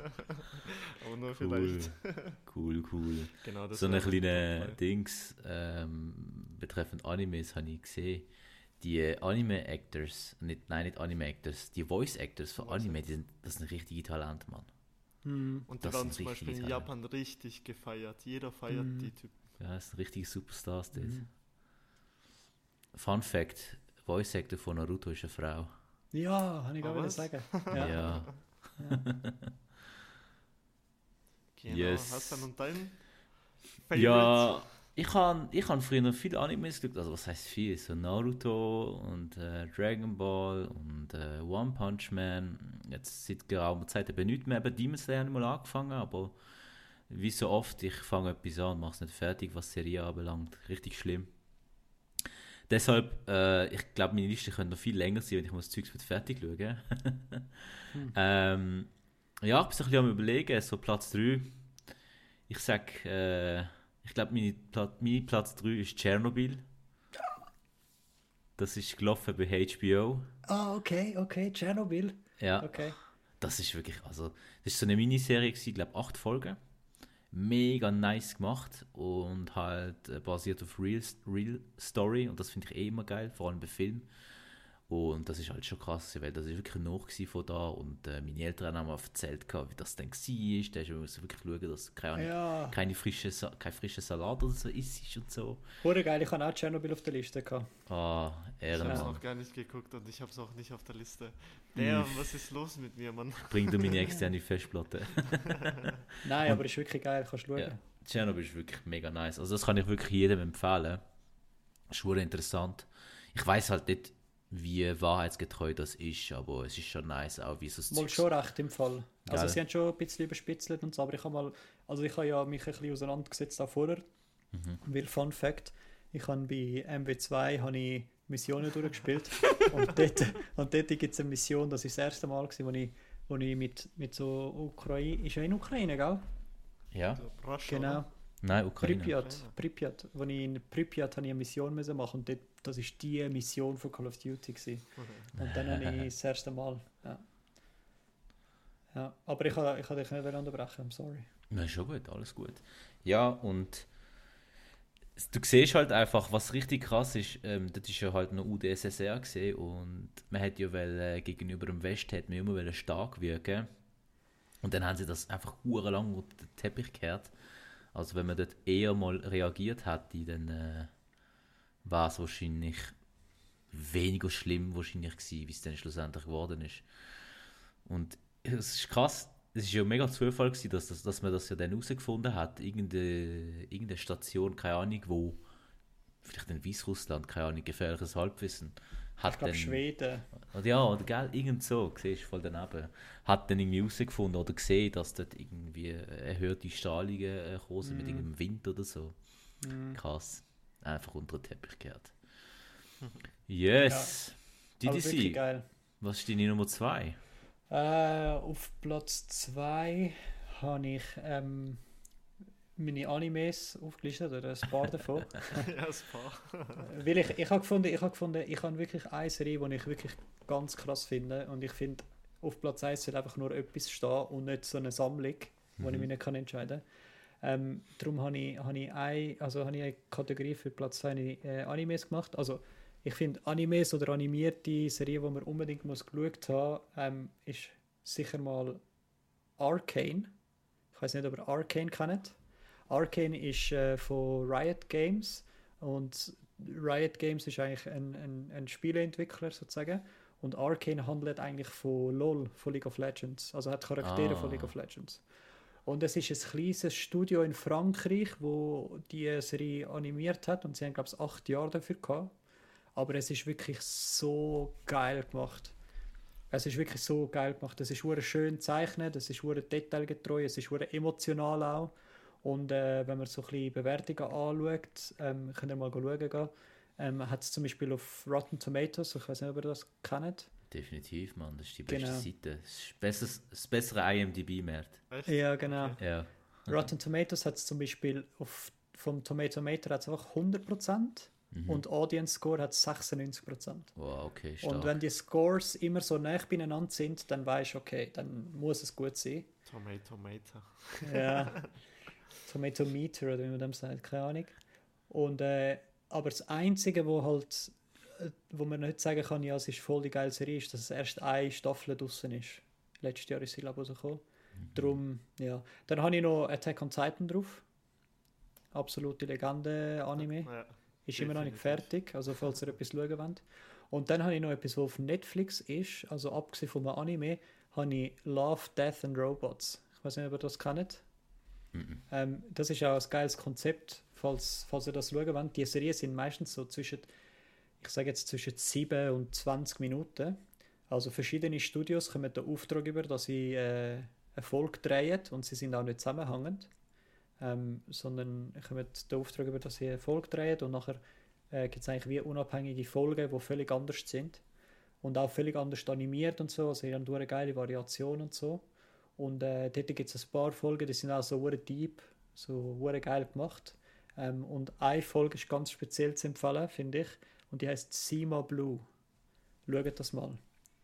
Aber nur Cool. vielleicht. Cool, cool. Genau, das so eine kleine. Dings ähm, betreffend Animes habe ich gesehen. Die äh, Anime-Actors, nicht, nein, nicht Anime-Actors, die Voice-Actors von Voice Anime, die sind, das sind richtige Talente, Mann. hm. Und die das werden sind zum Beispiel in Teile. Japan richtig gefeiert. Jeder feiert Mhm. die Typen. Ja, das sind richtige Superstars dort. Mhm. Fun Fact: Voice-Actor von Naruto ist eine Frau. Ja, habe ich auch wieder was? sagen. Ja. Ja. Genau, Yes. Hassan und dein Ja, ich habe ich han früher noch viele Animes geschaut, also was heißt viel? So Naruto und äh, Dragon Ball und äh, One Punch Man. Jetzt seit geraumer Zeit eben nicht mehr. Eben Demon Slayer habe ich mal angefangen, aber wie so oft, ich fange etwas an und mache es nicht fertig, was Serie anbelangt. Richtig schlimm. Deshalb, äh, ich glaube, meine Liste könnte noch viel länger sein, wenn ich mal das Zeugs mit fertig schaue. ähm, ja, ich bin so ein bisschen am überlegen, so Platz 3. Ich sag, äh, ich glaube, meine, Pla mein Platz 3 ist Tschernobyl. Das ist gelaufen bei HBO. Ah, okay, okay, Tschernobyl. Ja, Okay. das ist wirklich, also, das ist so eine Miniserie, ich glaube, acht Folgen. Mega nice gemacht und halt äh, basiert auf Real, Real Story und das finde ich eh immer geil, vor allem bei Film. Und das ist halt schon krass, weil das ist wirklich noch von da und äh, meine Eltern haben mir erzählt, wie das dann war. Da musst du wirklich schauen, dass keine, Ja, keine frische, Sa kein frischer Salat oder so isst und so. hure geil, ich habe auch Tschernobyl auf der Liste gehabt. Ah, Ich habe es Ehrenmann. auch gar nicht geguckt und ich habe es auch nicht auf der Liste. Damn, was ist los mit mir, Mann? Bring du meine externe Festplatte. Nein, aber ist wirklich geil, kannst du schauen. Ja. Tschernobyl ist wirklich mega nice. Also das kann ich wirklich jedem empfehlen. Ist interessant. Ich weiß halt nicht, wie wahrheitsgetreu das ist, aber es ist schon nice, auch wie so das Mal schon recht im Fall. Also Geil. sie haben schon ein bisschen überspitzelt und so, aber ich habe mal, also ich habe ja mich ein bisschen auseinandergesetzt auch vorher, Mhm. weil Fun Fact, ich habe bei MW2 habe ich Missionen durchgespielt und dort, und dort gibt es eine Mission, das ist das erste Mal gewesen, wo ich, wo ich mit, mit so Ukraine, ist ja in Ukraine, gell? Ja? Russia, Genau. Nein, Ukraine. Pripyat. Pripyat. Wo ich in Pripyat habe ich eine Mission müssen machen und dort, das ist die Mission von Call of Duty gewesen. Und dann habe ich das erste Mal, ja. Ja, aber ich habe ich dich nicht unterbrechen, I'm sorry. Ja, schon gut, alles gut. Ja, und du siehst halt einfach, was richtig krass ist, ähm, das ist ja halt noch UdSSR gesehen und man hat ja weil, äh, gegenüber dem West hat man immer wollen stark wirken und dann haben sie das einfach lang auf den Teppich gekehrt. Also wenn man dort eher mal reagiert hätte, dann äh, war es wahrscheinlich weniger schlimm wahrscheinlich gewesen, wie es dann schlussendlich geworden ist. Und es ist krass, es ist ja mega Zufall gewesen, dass, das, dass man das ja dann herausgefunden hat. Irgendeine, irgendeine Station, keine Ahnung wo, vielleicht in Weißrussland, keine Ahnung, gefährliches Halbwissen. Hat Ich glaube Schweden. oder ja, oder gell, irgend so, siehst du, voll daneben. Hat dann irgendwie herausgefunden oder gesehen, dass dort irgendwie erhöhte Strahlungen äh, gekommen sind mit Mhm. irgendeinem Wind oder so. Mhm. Krass. Einfach unter den Teppich gekehrt. Yes. Wirklich DDC, geil. was ist deine Nummer 2? Äh, auf Platz 2 habe ich ähm, meine Animes aufgelistet, oder ein paar davon. ja, das paar. Weil ich, ich habe gefunden, ich habe gefunden, ich habe wirklich eine Serie, die ich wirklich ganz krass finde. Und ich finde, auf Platz 1 soll einfach nur etwas stehen und nicht so eine Sammlung, wo ich mich nicht kann entscheiden kann. Ähm, darum habe ich, habe, ich eine, also habe ich eine Kategorie für Platz 2 äh, Animes gemacht. Also ich finde Animes oder animierte Serien, die man unbedingt muss geschaut haben, ähm, ist sicher mal Arcane. Ich weiß nicht, ob ihr Arcane kennt. Arcane ist äh, von Riot Games und Riot Games ist eigentlich ein, ein, ein Spieleentwickler sozusagen und Arcane handelt eigentlich von LoL, von League of Legends, also hat Charaktere Ah. von League of Legends. Und es ist ein kleines Studio in Frankreich, wo die Serie animiert hat und sie haben glaube ich acht Jahre dafür gehabt. Aber es ist wirklich so geil gemacht. Es ist wirklich so geil gemacht. Es ist schön gezeichnet, es ist detailgetreu, es ist emotional auch. Und äh, wenn man so ein bisschen Bewertungen anschaut, ähm, könnt ihr mal schauen gehen, ähm, hat es zum Beispiel auf Rotten Tomatoes, ich weiß nicht, ob ihr das kennt. Definitiv, Mann. Das ist die beste Genau. Seite. Das, ist besseres, das bessere IMDb-Wert. Ja, genau. Okay. Ja. Rotten Tomatoes hat es zum Beispiel auf, vom Tomato Meter hat's einfach 100% Mhm. und Audience Score hat 96%. Wow, okay, stark. Und wenn die Scores immer so nah beieinander sind, dann weißt du, okay, dann muss es gut sein. Tomato, Tomato. Ja. Tomato Meter oder wie man dem sagt, keine Ahnung. Und, äh, aber das Einzige, wo halt, wo man nicht sagen kann, ja, es ist voll die geile Serie, ist, dass es erst eine Staffel draußen ist. Letztes Jahr ist sie, glaube ich, rausgekommen. Drum, ja. Dann habe ich noch Attack on Titan drauf. Absolute Legende-Anime. Ja. Ist immer noch nicht fertig, also falls ihr etwas schauen wollt. Und dann habe ich noch etwas, was auf Netflix ist, also abgesehen vom Anime, habe ich Love, Death and Robots. Ich weiß nicht, ob ihr das kennt. Mhm. Ähm, das ist auch ein geiles Konzept, falls, falls ihr das schauen wollt. Die Serien sind meistens so zwischen, ich sage jetzt zwischen 7 und 20 Minuten. Also verschiedene Studios kommen den Auftrag über, dass sie äh, Erfolg drehen und sie sind auch nicht zusammenhängend, ähm, sondern kommen den Auftrag über, dass sie Erfolg drehen und nachher äh, gibt es eigentlich wie unabhängige Folgen, die völlig anders sind und auch völlig anders animiert und so, also sie haben eine geile Variation und so. Und äh, dort gibt es ein paar Folgen, die sind auch so deep, so geil gemacht. Ähm, und eine Folge ist ganz speziell zu empfehlen, finde ich. Und die heißt Sima Blue. Schaut das mal.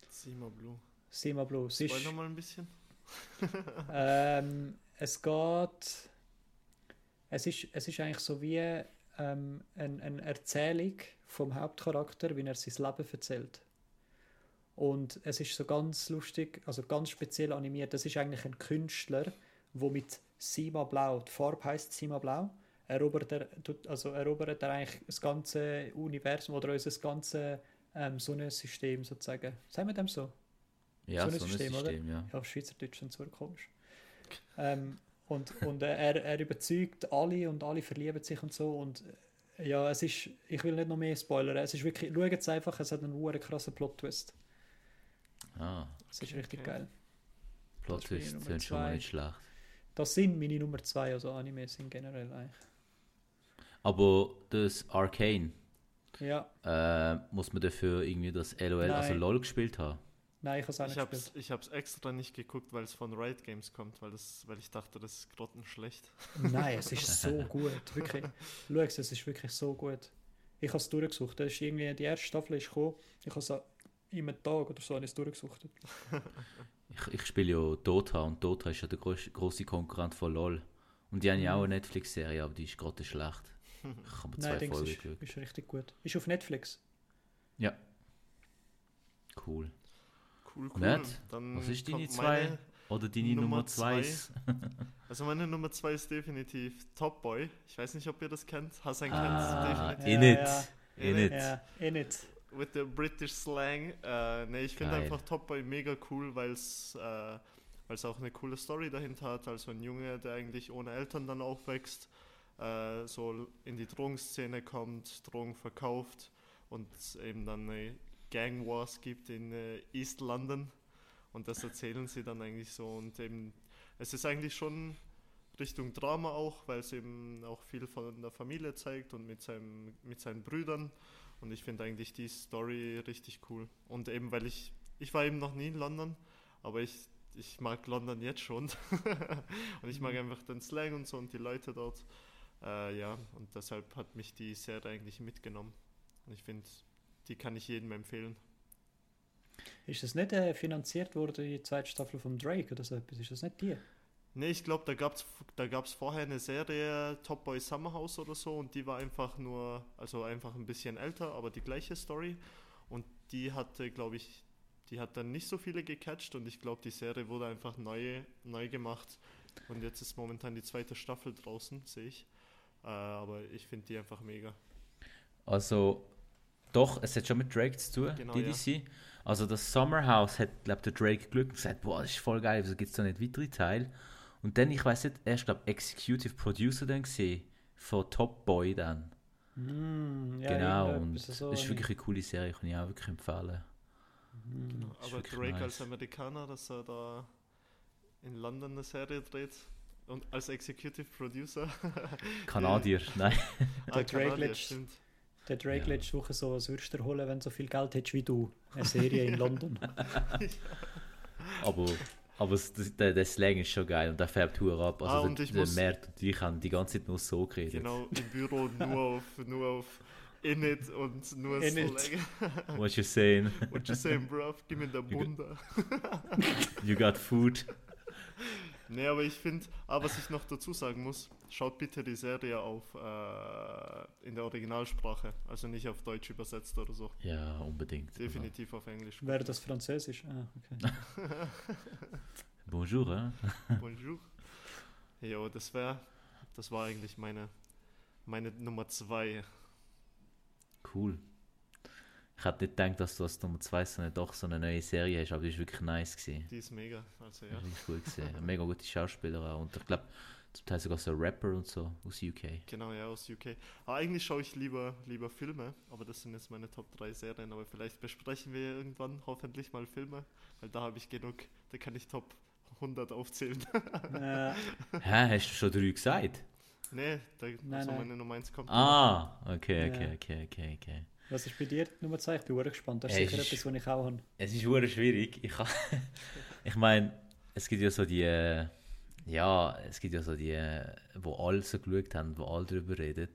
Sima Blue. Sima Blue. Es, ist, Spoiler mal ein bisschen. ähm, es geht. Es ist, es ist eigentlich so wie ähm, ein, eine Erzählung vom Hauptcharakter, wie er sein Leben erzählt. Und es ist so ganz lustig, also ganz speziell animiert. Das ist eigentlich ein Künstler, der mit Sima Blau, die Farbe heisst Sima Blau, erobert er, also erobert er eigentlich das ganze Universum oder unser ganze ähm, Sonnensystem sozusagen. Sagen wir dem so? Ja, Sonnensystem, System, oder? ja. Ja, auf Schweizerdeutsch sind so komisch. Ähm, und und äh, er, er überzeugt alle und alle verlieben sich und so. Und äh, ja, es ist, ich will nicht noch mehr spoilern. Es ist wirklich, schaut es einfach, es hat einen hohen krassen Plot-Twist. Ah, Es ist richtig Okay. geil. Plot Das ist meine Twist Nummer sind schon mal nicht schlecht. Das sind meine Nummer zwei, also Anime sind generell eigentlich. Aber das Arcane, Ja, äh, muss man dafür irgendwie das LOL, also Nein. LOL gespielt haben? nein, ich habe es auch Ich nicht hab's, gespielt. ich hab's extra nicht geguckt, weil es von Riot Games kommt, weil, das, weil ich dachte, das ist grottenschlecht. Nein, es ist so gut, wirklich. Schau es, es ist wirklich so gut. Ich habe es durchgesucht. Das ist irgendwie, die erste Staffel ist gekommen. Ich habe es in einem Tag oder so habe ich es durchgesucht. Ich, ich spiele ja Dota und Dota ist ja der groß, große Konkurrent von LOL. Und die haben ja auch eine Netflix-Serie, aber die ist gerade schlecht. Ich habe zwei Nein, ich denke, Folgen ist, geschaut. ist richtig gut. Ist auf Netflix. Ja. Cool. Cool, cool. Matt, Dann Was ist deine zwei? Oder deine Nummer Nummer zwei? Also meine Nummer zwei ist definitiv Top Boy. Ich weiß nicht, ob ihr das kennt. Hassan Ah, kennt in it. ja. In it. Ja, in it. With the British Slang. Äh, nee, ich finde einfach Top Boy mega cool, weil es äh, weil's auch eine coole Story dahinter hat. Also ein Junge, der eigentlich ohne Eltern dann aufwächst, äh, so in die Drogenszene kommt, Drogen verkauft und es eben dann eine Gang Wars gibt in äh, East London. Und das erzählen sie dann eigentlich so. Und eben, es ist eigentlich schon Richtung Drama auch, weil es eben auch viel von der Familie zeigt und mit, seinem, mit seinen Brüdern. Und ich finde eigentlich die Story richtig cool. Und eben, weil ich, ich war eben noch nie in London, aber ich, ich mag London jetzt schon. und ich mag einfach den Slang und so und die Leute dort. Äh, ja, und deshalb hat mich die Serie eigentlich mitgenommen. Und ich finde, die kann ich jedem empfehlen. Ist das nicht äh, finanziert worden, die zweite Staffel von Drake oder so etwas? Ist das nicht die? Nee, ich glaube, da gab es da gab's vorher eine Serie, Top Boy Summer House oder so, und die war einfach nur, also einfach ein bisschen älter, aber die gleiche Story. Und die hatte, glaube ich, die hat dann nicht so viele gecatcht und ich glaube, die Serie wurde einfach neu, neu gemacht. Und jetzt ist momentan die zweite Staffel draußen, sehe ich. Äh, aber ich finde die einfach mega. Also, doch, es hat schon mit Drake zu tun, Genau, DDC. Also, das Summer House hat, glaube der Drake Glück und gesagt, boah, das ist voll geil, wieso gibt es da nicht weitere Teile? Und dann, ich weiß nicht, er ist, glaube Executive Producer dann gesehen von Top Boy dann. Mm, ja, genau, und das so ist wirklich eine coole Serie, kann ich auch wirklich empfehlen. Mm. ist Aber Drake nice. als Amerikaner, dass er da in London eine Serie dreht und als Executive Producer. Kanadier, nein. Der Ah, Drake stimmt. Der Drake Ja. letzte Woche so, als würdest du holen, wenn du so viel Geld hättest wie du. Eine Serie in London. Aber, aber das, der, der Slang ist schon geil und der färbt Tour ab. Also Ah, der, und ich der muss- Mert und ich haben die ganze Zeit nur so geredet. Genau, im Büro nur auf, nur auf Init und nur Init. Slang. What you saying? What you saying, bruv? Gib mir der Bunda. You got food? Nee, aber ich finde, aber was ich noch dazu sagen muss, schaut bitte die Serie auf äh, in der Originalsprache, also nicht auf Deutsch übersetzt oder so. Ja, unbedingt. Definitiv auf Englisch. Wäre das Französisch? Ah, okay. bonjour, hein? Bonjour. Jo, das wäre, das war eigentlich meine, meine Nummer zwei. Cool. Ich hätte nicht gedacht, dass du als Nummer 2 so eine, doch so eine neue Serie hast, aber die ist wirklich nice gewesen. Die ist mega, also ja. Ja. Richtig gut gesehen. Mega gute Schauspieler auch. Und ich glaube, zum Teil sogar so Rapper und so aus UK. Genau, ja, aus UK. Aber eigentlich schaue ich lieber, lieber Filme, aber das sind jetzt meine Top 3 Serien. Aber vielleicht besprechen wir irgendwann hoffentlich mal Filme, weil da habe ich genug, da kann ich Top 100 aufzählen. äh, Hä, hast du schon drei gesagt? nee, da, Nein, also nein. meine Nummer 1 kommt. Ah, okay, okay, Ja. okay, okay, okay. Was ist bei dir Nummer 2? Ich bin sehr gespannt. Das ist Äh, sicher ist- etwas, was ich auch habe. Es ist hure schwierig. Ich, ha- ich meine, es gibt ja so die, äh, ja, es gibt ja so die, äh, wo alle so geschaut haben, wo alle darüber reden.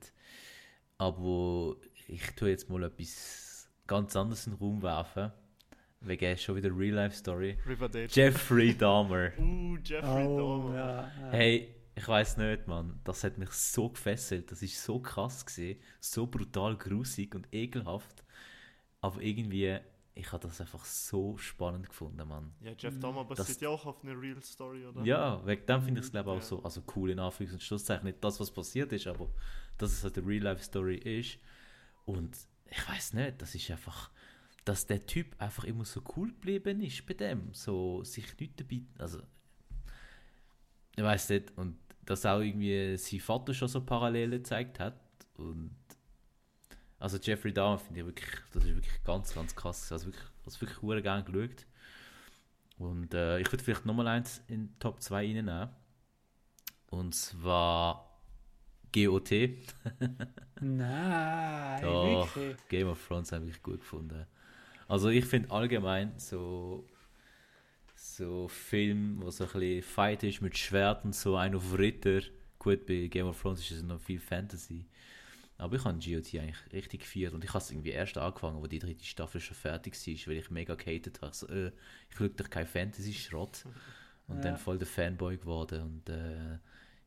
Aber ich tue jetzt mal etwas ganz anderes in den Raum werfen. Wegen schon wieder Real-Life-Story. Riverdale. Jeffrey Dahmer. Uh, Jeffrey Oh, Dahmer. ja, ja. Hey, ich weiß nicht, Mann. Das hat mich so gefesselt. Das ist so krass gesehen, so brutal grusig und ekelhaft. Aber irgendwie, ich habe das einfach so spannend gefunden, Mann. Ja, Jeff. Dahmer Das- basiert ja auch auf einer Real Story, oder? Ja, wegen dem finde ich es glaube ich auch Ja. so, also cool in Anführungs- und Schlusszeichen, nicht das, was passiert ist, aber dass es halt eine Real-Life-Story ist. Und ich weiß nicht, das ist einfach, dass der Typ einfach immer so cool geblieben ist bei dem, so sich nicht dabei, also ich weiß nicht, und dass auch irgendwie sein Vater schon so Parallelen gezeigt hat und also Jeffrey Dahmer finde ich wirklich, das ist wirklich ganz, ganz krass, also wirklich, das wirklich hure gerne geschaut. Und äh, ich würde vielleicht nochmal eins in Top 2 reinnehmen. Und zwar GOT. Nein, Doch, wirklich. Game of Thrones habe ich gut gefunden. Also ich finde allgemein so so Film, wo so ein bisschen Fight ist mit Schwerten, so ein auf Ritter. Gut, bei Game of Thrones ist es noch viel Fantasy. Aber ich habe GOT eigentlich richtig gefeiert und ich habe es irgendwie erst angefangen, wo die dritte Staffel schon fertig war, weil ich mega gehatet habe. So, äh, ich schaue doch kein Fantasy-Schrott. Und Ja. dann voll der Fanboy geworden. Und äh,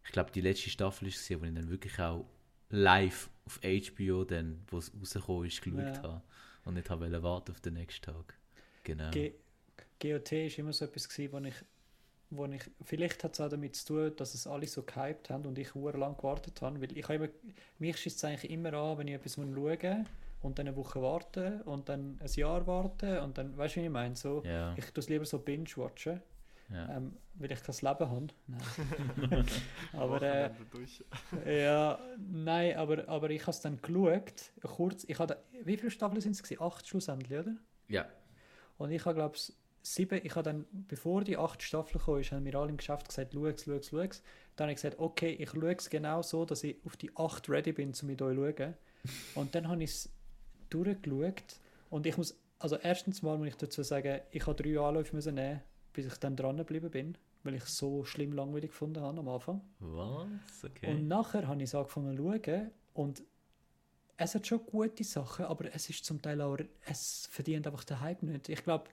ich glaube, die letzte Staffel ist gesehen, wo ich dann wirklich auch live auf HBO, dann, wo es rausgekommen ist, geschaut Ja. habe. Und nicht habe warten auf den nächsten Tag. Genau. G GOT ist immer so etwas gewesen, wo ich, wo ich vielleicht hat es auch damit zu tun, dass es alle so gehypt haben und ich lang gewartet habe, weil ich habe immer, mich schießt es eigentlich immer an, wenn ich etwas schauen muss und dann eine Woche warten und dann ein Jahr warten und dann, weißt du, wie ich meine? So, Ja, Ich tue es lieber so binge-watchen, ja. ähm, weil ich kein Leben habe. Nein. aber äh, ja, nein, aber, aber ich habe es dann geschaut, kurz, ich habe, wie viele Staffeln sind es gewesen? Acht schlussendlich, oder? ja. Und ich habe, glaube ich, sieben, ich habe dann, bevor die acht Staffel kam, ist, haben mir alle im Geschäft gesagt, schau es, schau es, schau es. Dann habe ich gesagt, okay, ich schaue es genau so, dass ich auf die acht ready bin, um mit euch zu schauen. Und dann habe ich es durchgeschaut und ich muss, also erstens mal muss ich dazu sagen, ich habe drei Anläufe müssen nehmen, bis ich dann dran geblieben bin, weil ich es so schlimm langweilig gefunden habe am Anfang. Was? Okay. Und nachher habe ich es angefangen zu schauen und es hat schon gute Sachen, aber es ist zum Teil auch, es verdient einfach den Hype nicht. Ich glaube,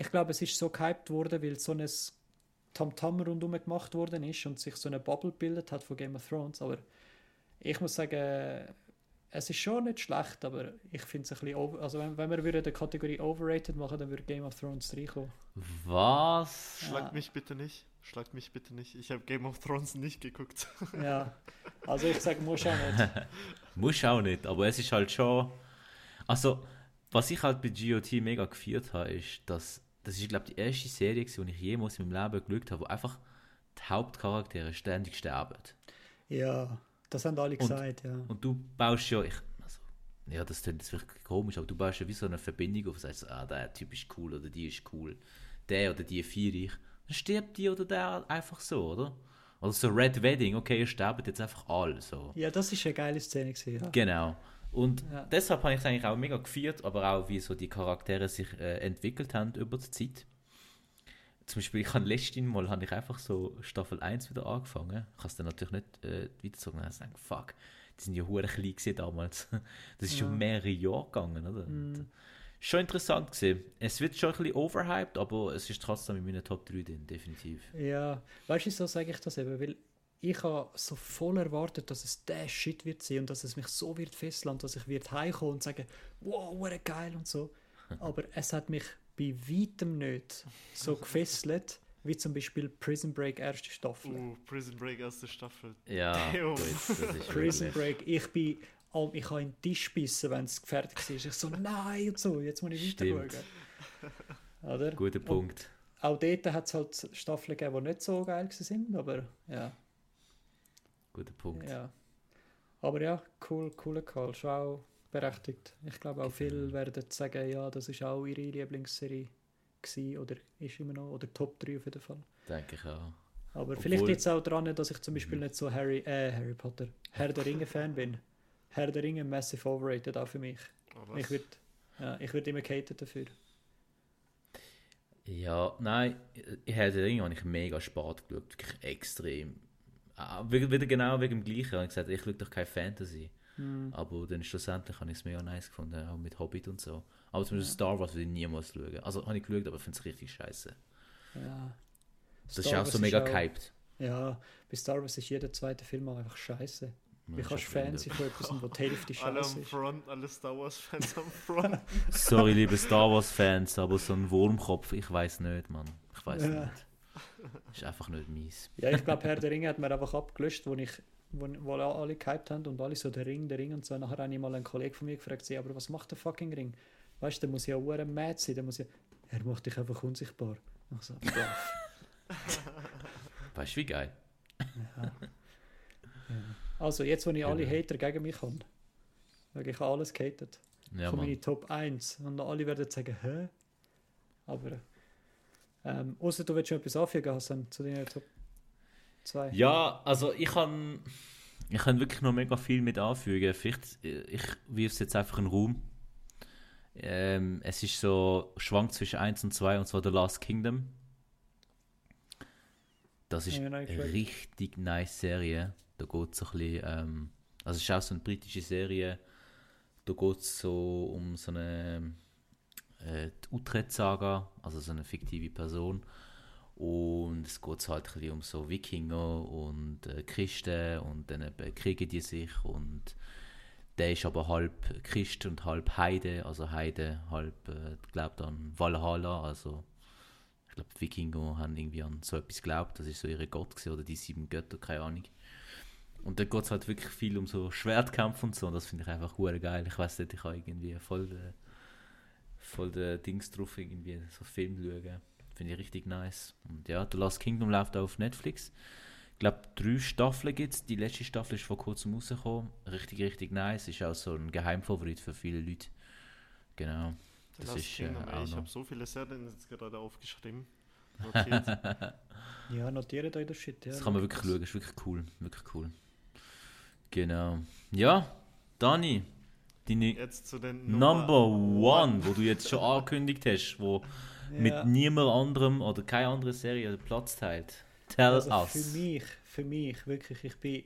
ich glaube, es ist so gehypt worden, weil so ein Tamtam rundum gemacht worden ist und sich so eine Bubble bildet hat von Game of Thrones. Aber ich muss sagen, es ist schon nicht schlecht, aber ich finde es ein bisschen, over, also wenn, wenn wir die Kategorie overrated machen, dann würde Game of Thrones reinkommen. Was? Schlag Ja. mich bitte nicht. Schlag mich bitte nicht. Ich habe Game of Thrones nicht geguckt. Ja, also ich sage, muss auch nicht. Muss auch nicht, aber es ist halt schon. Also, was ich halt bei GOT mega gefeiert habe, ist, dass das ist, glaube ich, die erste Serie, die ich jemals in meinem Leben geschaut habe, wo einfach die Hauptcharaktere ständig sterben. Ja, das haben alle Und- gesagt, ja. Und du baust ja, ich, also, ja, das klingt jetzt wirklich komisch, aber du baust ja wie so eine Verbindung auf, sagst, ah, der Typ ist cool oder die ist cool, der oder die feiere ich. Dann stirbt die oder der einfach so, oder? Oder so Red Wedding, okay, ihr sterbt jetzt einfach alle, so. Ja, das ist eine geile Szene gewesen, ja. Genau. Und Ja. deshalb habe ich es eigentlich auch mega gefeiert, aber auch wie so die Charaktere sich äh, entwickelt haben über die Zeit. Zum Beispiel, ich habe letztes Mal habe ich einfach so Staffel 1 wieder angefangen. Ich habe es dann natürlich nicht äh, weitergezogen. Dann habe ich gedacht, fuck, die sind ja hure klein gewesen damals. Das ist Ja. schon mehrere Jahre gegangen, oder? Mhm. äh, Schon interessant gesehen. Es wird schon ein bisschen overhyped, aber es ist trotzdem in meinen Top 3 drin, definitiv. Ja, weißt du, so sage ich das eben, weil ich habe so voll erwartet, dass es der Shit wird sein und dass es mich so wird fesseln und dass ich wird heimkommen und sagen, wow, what geil und so. Aber es hat mich bei weitem nicht so gefesselt, wie zum Beispiel Prison Break erste Staffel. Uh, Prison Break erste Staffel. Ja, gut, ist Prison. Break, ich bin, am- ich habe in den Tisch gebissen, wenn es fertig war. Ich so, nein und so, jetzt muss ich weiter schauen. Oder? Guter Punkt. Auch dort hat es halt Staffeln gegeben, die nicht so geil sind, aber ja. Guter Punkt. Ja. Aber ja, cool, cooler Call. Schon auch berechtigt. Ich glaube auch viele werden sagen, ja, das ist auch ihre Lieblingsserie gewesen oder ist immer noch, oder Top 3 auf jeden Fall. Denke ich auch. Aber Obwohl- vielleicht liegt es auch daran, dass ich zum Beispiel nicht so Harry, äh, Harry Potter, Herr der Ringe-Fan bin. Herr der Ringe massive overrated auch für mich. Oh, Ich würde ja, ich würd immer gehatet dafür. Ja, nein, ich Herr der Ringe habe ich mega spät geschaut, wirklich extrem. Ah, Wieder genau wegen dem Gleichen. Ich gesagt, ich schaue doch kein Fantasy. Hm. Aber dann schlussendlich habe ich es mega nice gefunden, auch mit Hobbit und so. Aber zum Beispiel Star Wars würde ich niemals schauen. Also habe ich geschaut, aber ich finde es richtig scheiße. Ja. Das ist Star auch so Wars mega auch- gehypt. Ja, bei Star Wars ist jeder zweite Film auch einfach scheiße. Wie kannst du Fan sein von etwas, wo die Hälfte Alle scheiße am ist? Front, alle Star Wars-Fans am Front. Sorry, liebe Star Wars-Fans, aber so ein Wurmkopf, ich weiß nicht, Mann. Ich weiß Ja. nicht. Ist einfach nicht mies. Ja, ich glaube, Herr der Ringe hat mir einfach abgelöscht, wo ich wo, wo alle gehypt haben und alle so der Ring, der Ring und so. Nachher habe ich mal einen Kollegen von mir gefragt, sie, aber was macht der fucking Ring? Weißt du, der muss ja auch mad sein, der muss ja, er macht dich einfach unsichtbar. Ich so. Weißt du, wie geil? ja. Also, jetzt, wo ich alle Genau. Hater gegen mich habe, weil ich habe alles gehatet, Ja, komme Mann. meine Top 1 und alle werden sagen, hä? Aber, ähm, außer du willst schon etwas anfügen, Hassan, zu deinen Top 2. Ja, also ich kann, ich kann wirklich noch mega viel mit anfügen. Vielleicht, ich wirf es jetzt einfach in den Raum. Ähm, es ist so schwankt zwischen 1 und 2 und zwar The Last Kingdom. Das ist Ja, eine richtig nice Serie. Da geht es so ein bisschen, ähm, also es ist auch so eine britische Serie. Da geht es so um so eine äh, die Utrecht-Saga, also so eine fiktive Person. Und es geht halt ein um so Wikinger und äh, Christen und dann eben kriegen die sich und der ist aber halb Christ und halb Heide, also Heide halb äh, glaubt an Valhalla, also ich glaube die Wikinger haben irgendwie an so etwas geglaubt, das ist so ihre Gott gewesen, oder die sieben Götter, keine Ahnung. Und da geht es halt wirklich viel um so Schwertkämpfe und so und das finde ich einfach geil. Ich weiß nicht, ich habe irgendwie voll den, voll den Dings drauf, irgendwie so Film schauen. Finde ich richtig nice. Und ja, The Last Kingdom läuft auch auf Netflix. Ich glaube, drei Staffeln gibt es. Die letzte Staffel ist vor kurzem rausgekommen. Richtig, richtig nice. Ist auch so ein Geheimfavorit für viele Leute. Genau. Das Das ist, äh, Kingdom, auch ich habe so viele Serien jetzt gerade aufgeschrieben. Notiert. Ja, notiert euch das Shit. Ja, Das kann man wirklich schauen. Ist wirklich cool. Wirklich cool. Genau. Ja, Dani. Deine jetzt zu den Number One, wo du jetzt schon angekündigt hast, wo mit Ja. niemand anderem oder keine andere Serie Platz teilt. Tell Also us. für mich, für mich, wirklich, ich bin,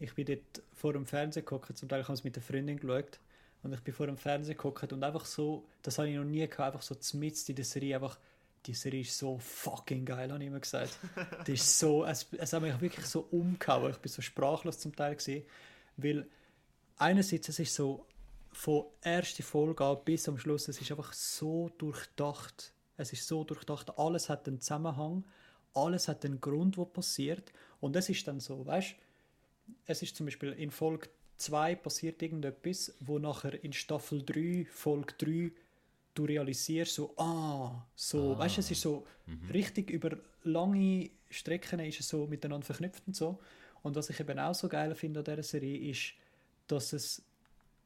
ich bin dort vor dem Fernseher geguckt, zum Teil habe ich es mit der Freundin geschaut und ich bin vor dem Fernseher geguckt und einfach so, das habe ich noch nie gehabt, einfach so zmitzt in der Serie, einfach, die Serie ist so fucking geil, habe ich immer gesagt. Die ist so, es, es hat mich wirklich so umgehauen, ich bin so sprachlos zum Teil gewesen, weil einerseits, es ist so, von erster Folge an bis am Schluss, es ist einfach so durchdacht. Es ist so durchdacht, alles hat einen Zusammenhang, alles hat einen Grund, wo passiert. Und es ist dann so, weißt es ist zum Beispiel in Folge 2 passiert irgendetwas, wo nachher in Staffel 3, Folge 3, du realisierst so, ah, so, Ah. weißt es ist so richtig über lange Strecken ist es so miteinander verknüpft und so. Und was ich eben auch so geil finde an dieser Serie ist, dass es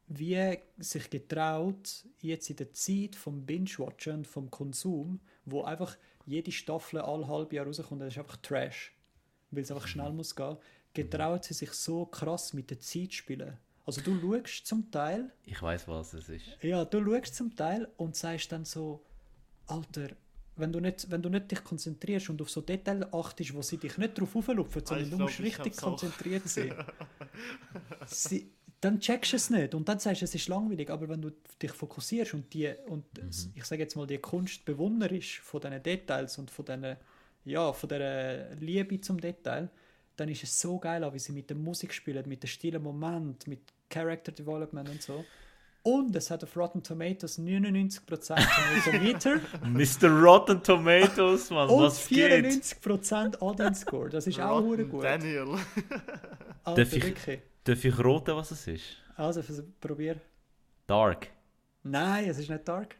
wie sich getraut, jetzt in der Zeit vom Binge-Watchen und vom Konsum, wo einfach jede Staffel alle halb Jahr rauskommt, das ist einfach Trash, weil es einfach schnell muss gehen, getraut sie sich so krass mit der Zeit zu spielen. Also du schaust zum Teil, Ich weiß, was es ist. ja, du schaust zum Teil und sagst dann so, Alter, wenn du nicht, wenn du nicht dich konzentrierst und auf so Details achtest, wo sie dich nicht drauf auflupfen, sondern ich du musst ich richtig konzentriert sein. sie, dann checkst du es nicht und dann sagst du, es ist langweilig, aber wenn du dich fokussierst und die und ich sage jetzt mal die Kunst bewunderst von diesen Details und von diesen, ja, von der Liebe zum Detail, dann ist es so geil, auch wie sie mit der Musik spielen, mit dem stillen Moment, mit Character Development und so. Und es hat auf Rotten Tomatoes 99% von Meter Mr. Rotten Tomatoes, Mann, und was geht? 94% Audience Score. Das ist auch hure Rotten gut. Daniel. Alter, Darf ich- wirklich. Darf ich roten, was es ist? Also, vers- probier. Dark. Nein, es ist nicht dark.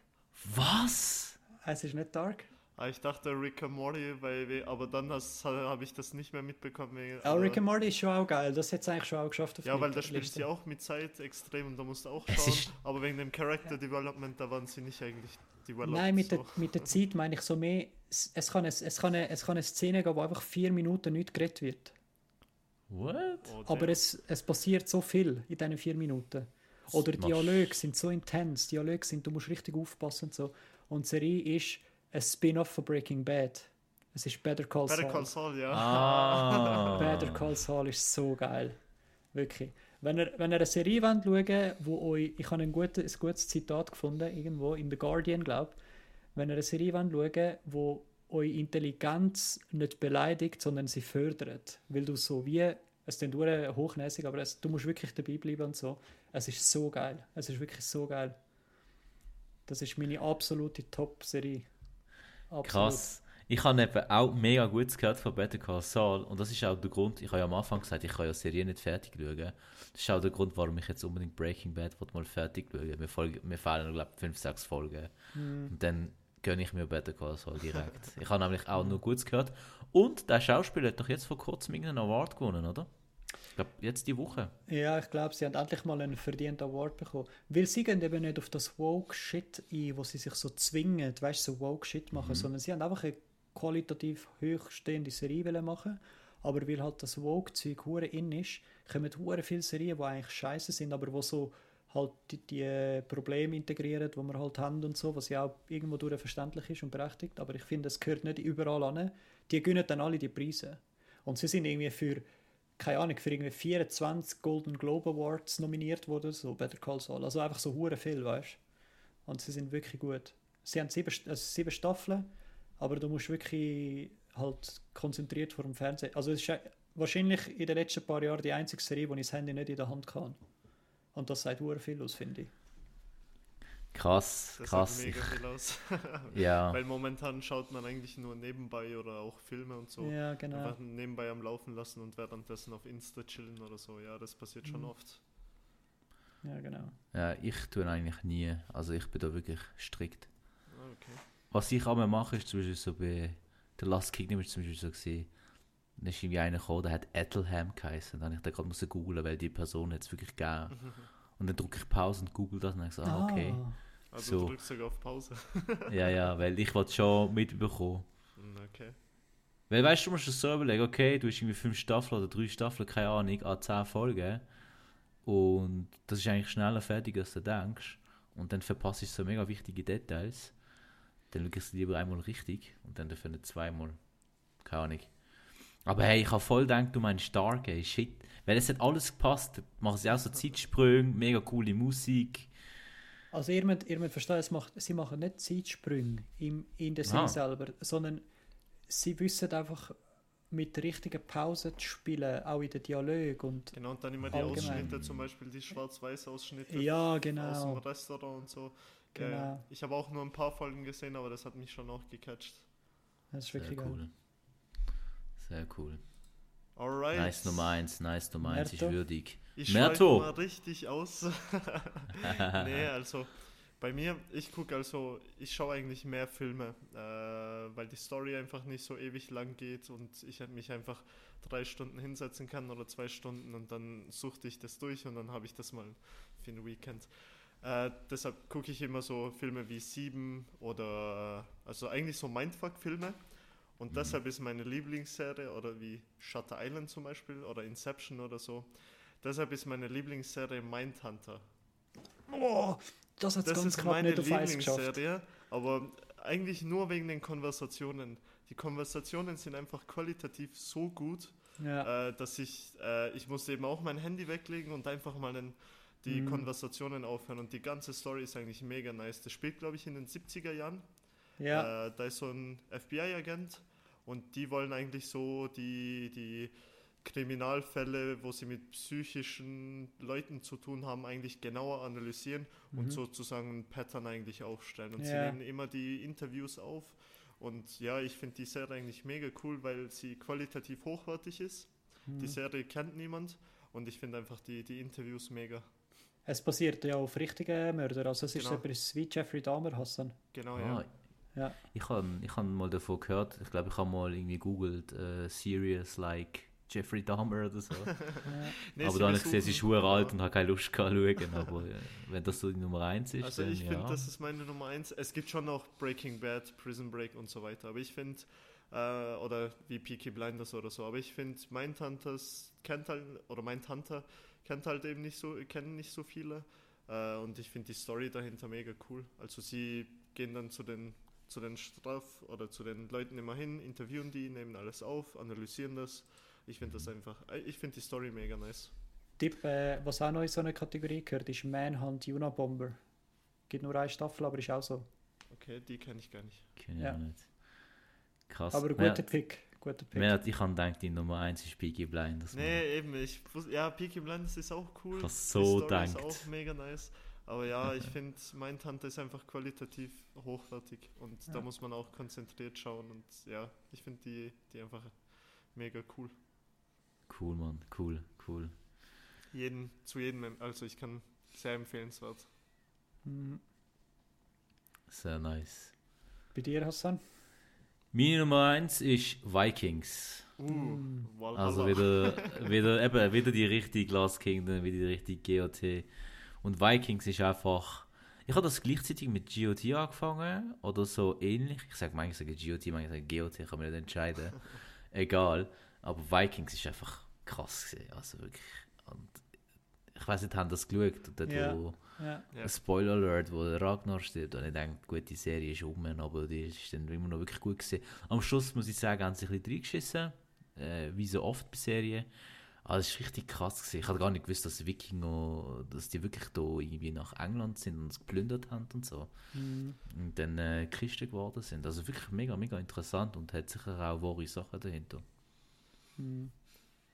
Was? Es ist nicht dark. Ah, ich dachte Rick and Morty, weil aber dann habe ich das nicht mehr mitbekommen. Wegen, Aber Rick äh, and Morty ist schon auch geil. Das hat es eigentlich schon auch geschafft. auf ja, weil da spielst du ja auch mit Zeit extrem und da musst du auch schauen. Aber wegen dem Character Development, da waren sie nicht eigentlich developed. Nein, mit, so. der, mit der Zeit meine ich so mehr. Es, es, kann, es, es, kann eine, es kann eine Szene geben, wo einfach vier Minuten nicht geredet wird. What? Oh, Aber es, es passiert so viel in diesen vier Minuten. Oder Dialoge sind so intens. Dialoge sind, du musst richtig aufpassen und so. Und die Serie ist ein Spin-off von Breaking Bad. Es ist Better Call Better Saul. Call Saul, ja. Ah. Better Call Saul ist so geil. Wirklich. Wenn ihr, wenn ihr eine Serie wollt schauen wo euch, ich habe ein, gutes, ein gutes Zitat gefunden, irgendwo in The Guardian, glaube Wenn ihr eine Serie wollt schauen wo eure Intelligenz nicht beleidigt, sondern sie fördert. Weil du so wie Es klingt hure hochnäsig, aber es, du musst wirklich dabei bleiben und so. Es ist so geil. Es ist wirklich so geil. Das ist meine absolute Top-Serie. Absolut. Krass. Ich habe eben auch mega Gutes gehört von Better Call Saul und das ist auch der Grund, ich habe ja am Anfang gesagt, ich kann ja Serie nicht fertig schauen. Das ist auch der Grund, warum ich jetzt unbedingt Breaking Bad mal fertig schauen mir, folgen, mir fehlen, glaube ich, 5, 6 Folgen. Hm. Und dann gönne ich mir Better Call Saul direkt. ich habe nämlich auch nur Gutes gehört. Und der Schauspieler hat doch jetzt vor kurzem irgendeinen Award gewonnen, oder? Ich glaube, jetzt die Woche. Ja, ich glaube, sie haben endlich mal einen verdienten Award bekommen. Weil sie gehen eben nicht auf das Woke-Shit ein, wo sie sich so zwingen, weißt du, so Woke-Shit machen, sondern sie haben einfach eine qualitativ hochstehende Serie machen aber weil halt das hure in ist, kommen hure viele Serien, die eigentlich scheiße sind, aber wo so halt die, Probleme integrieren, die wir halt haben und so, was ja auch irgendwo durch verständlich ist und berechtigt, aber ich finde, es gehört nicht überall an. Die gewinnen dann alle die Preise. Und sie sind irgendwie für, keine Ahnung, für irgendwie 24 Golden Globe Awards nominiert worden, so Better Call Saul. Also einfach so hure viel, weißt du? Und sie sind wirklich gut. Sie haben sieben, also sieben Staffeln, aber du musst wirklich halt konzentriert vor dem Fernsehen. Also es ist wahrscheinlich in den letzten paar Jahren die einzige Serie, wo ich das Handy nicht in der Hand kann. Und das sagt hure viel aus, finde ich. Krass, Das krass. sieht mega viel aus. ja, Weil momentan schaut man eigentlich nur nebenbei oder auch Filme und so. Ja, genau. Einfach nebenbei am Laufen lassen und währenddessen auf Insta chillen oder so. Ja, das passiert schon Mhm. oft. Ja, genau. ja, ich tue eigentlich nie. Also ich bin da wirklich strikt. Ah, okay. Was ich auch machen ist zum Beispiel so bei The Last Kingdom ist zum Beispiel so gesehen, da ist irgendwie einer gekommen, der hat Ethelham geheißen. Dann habe ich da gerade müssen googeln, weil die Person jetzt wirklich gegeben. Und dann drücke ich Pause und google das und dann so, ah, okay. Also So. du drückst sogar auf Pause. Ja, ja, weil ich wollte schon mitbekommen. Hm, okay. Weil weißt du, du musst es so überlegen, okay, du hast irgendwie fünf Staffeln oder drei Staffeln, keine Ahnung, an zehn Folgen. Und das ist eigentlich schneller fertig, als du denkst. Und dann verpasst du so mega wichtige Details. Dann schaust du es lieber einmal richtig und dann dafür nicht zweimal. Keine Ahnung. Aber hey, ich habe voll gedacht, du meinst Stark, ey, shit. Weil es hat alles gepasst. Machen sie auch so Zeitsprünge, mega coole Musik. Also ihr müsst, ihr müsst verstehen, es macht, sie machen nicht Zeitsprünge im, in der Serie Ah. selber, sondern sie wissen einfach mit der richtigen Pause zu spielen, auch in den Dialog und Genau, und dann immer die Allgemein. Ausschnitte, zum Beispiel die Schwarz-Weiß-Ausschnitte ja, aus dem genau. Restaurant und so. Genau. Ich habe auch nur ein paar Folgen gesehen, aber das hat mich schon auch gecatcht. Das ist Sehr wirklich cool. Sehr cool. Alright. Nice Nummer 1, nice Nummer 1 ist Merto? würdig. Ich Merto. mal richtig aus. nee, also bei mir, ich gucke also, ich schaue eigentlich mehr Filme, äh, weil die Story einfach nicht so ewig lang geht und ich mich einfach drei Stunden hinsetzen kann oder zwei Stunden und dann suchte ich das durch und dann habe ich das mal für ein Weekend. Äh, deshalb gucke ich immer so Filme wie Sieben oder also eigentlich so Mindfuck-Filme. Und deshalb ist meine Lieblingsserie, oder wie Shutter Island zum Beispiel, oder Inception oder so, deshalb ist meine Lieblingsserie Mindhunter. Oh, das hat es Das ganz ist meine nicht. Lieblingsserie, aber eigentlich nur wegen den Konversationen. Die Konversationen sind einfach qualitativ so gut, Ja. äh, dass ich, äh, ich musste eben auch mein Handy weglegen und einfach mal den, die Mhm. Konversationen aufhören. Und die ganze Story ist eigentlich mega nice. Das spielt, glaube ich, in den 70er Jahren. ja. Äh, da ist so ein FBI-Agent und die wollen eigentlich so die, die Kriminalfälle, wo sie mit psychischen Leuten zu tun haben, eigentlich genauer analysieren und sozusagen ein Pattern eigentlich aufstellen. Und sie Mhm. Ja. nehmen immer die Interviews auf. Und ja, ich finde die Serie eigentlich mega cool, weil sie qualitativ hochwertig ist. Mhm. Die Serie kennt niemand und ich finde einfach die, die Interviews mega. Es basiert ja auf richtigen Mördern. Also es ist Genau. etwas wie Jeffrey Dahmer, Hassan. Genau, Ah, ja. Ja. Ich habe ich hab mal davon gehört, ich glaube, ich habe mal irgendwie googelt, äh, Serious like Jeffrey Dahmer oder so. ja. Nee, aber dann habe ich gesehen, sie ist schwer alt und habe keine Lust gehabt schauen. Aber äh, wenn das so die Nummer 1 ist, Also dann ich ja. finde, das ist meine Nummer eins. Es gibt schon noch Breaking Bad, Prison Break und so weiter, aber ich finde, äh, oder wie Peaky Blinders oder so, aber ich finde, Mindhunters kennt halt, oder Mindhunter kennt halt eben nicht so, kennen nicht so viele äh, und ich finde die Story dahinter mega cool. Also sie gehen dann zu den zu den Straf- oder zu den Leuten immer hin, interviewen die, nehmen alles auf, analysieren das. Ich finde das einfach, äh, ich finde die Story mega nice. Tipp, äh, was auch noch in so eine Kategorie gehört, ist Manhunt Unabomber. Gibt nur eine Staffel, aber ist auch so. Okay, die kenne ich gar nicht. Kenn ich Ja. auch nicht. Krass. Aber Ja, guter Pick. guter Pick. Mehr, ich habe gedacht, die Nummer 1 ist Peaky Blinders. Nee, eben, ich ja, Peaky Blinders ist auch cool. Ich so Story gedacht. ist auch mega nice. Aber ja, ich finde, mein Tante ist einfach qualitativ hochwertig und da Ja. muss man auch konzentriert schauen und ja, ich finde die, die einfach mega cool. Cool, Mann. Cool, cool. Jeden, zu jedem, also ich kann sehr empfehlenswert. Mhm. Sehr nice. Bei dir, Hassan? Meine Nummer 1 ist Vikings. Uh, Mm. Also wieder, wieder, eben, wieder die richtige Glass Kingdom, wieder die richtige GOT. Und Vikings ist einfach. Ich habe das gleichzeitig mit GOT angefangen oder so ähnlich. Ich sage manchmal sage GOT, manchmal sage GOT, kann man nicht entscheiden. Egal. Aber Vikings ist einfach krass gewesen. Also wirklich. Und ich weiß nicht, haben das geschaut? Und dort, Ja. wo. Ja. Spoiler Alert, wo der Ragnar stirbt. Und ich denke, gut, die Serie ist um, aber die ist dann immer noch wirklich gut gewesen. Am Schluss muss ich sagen, haben sie ein bisschen reingeschissen. Äh, wie so oft bei Serien. Aber es war richtig krass. Gewesen. Ich hatte gar nicht gewusst, dass Wikinger, dass die wirklich da irgendwie nach England sind und es geplündert haben und so. Mhm. Und dann äh, Christen geworden sind. Also wirklich mega, mega interessant und hat sicher auch wahre Sachen dahinter. Mhm.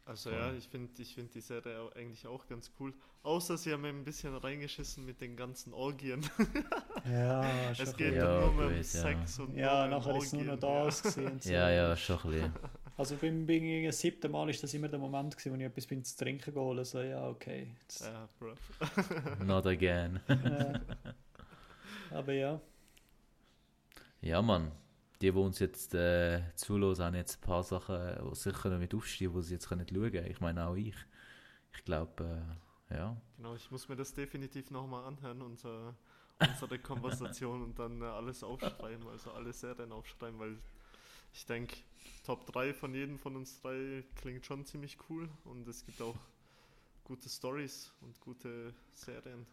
Also Voll. ja, ich finde ich find die Serie eigentlich auch ganz cool. Außer sie haben ein bisschen reingeschissen mit den ganzen Orgien. Ja, schon es geht. Ja, nur mehr um ja. Sex und Ja, um nachher ist es nur noch das gewesen und so. Ja, ja, schon ein bisschen. Also beim, beim siebten Mal ist das immer der Moment gewesen, wo ich etwas bin zu trinken geholt habe. So, ja, okay. Jetzt, Ja, ja bro. Not again. aber ja. Ja, Mann. Die, die uns jetzt äh, zuhören, haben jetzt ein paar Sachen, die sicher noch mit aufstehen, wo sie jetzt können schauen können. Ich meine auch ich. Ich glaube, äh, ja. Genau, ich muss mir das definitiv nochmal anhören, unser, unsere Konversation und dann äh, alles aufschreiben, also alle Serien aufschreiben, weil ich denke, Top 3 von jedem von uns drei klingt schon ziemlich cool und es gibt auch gute Stories und gute Serien.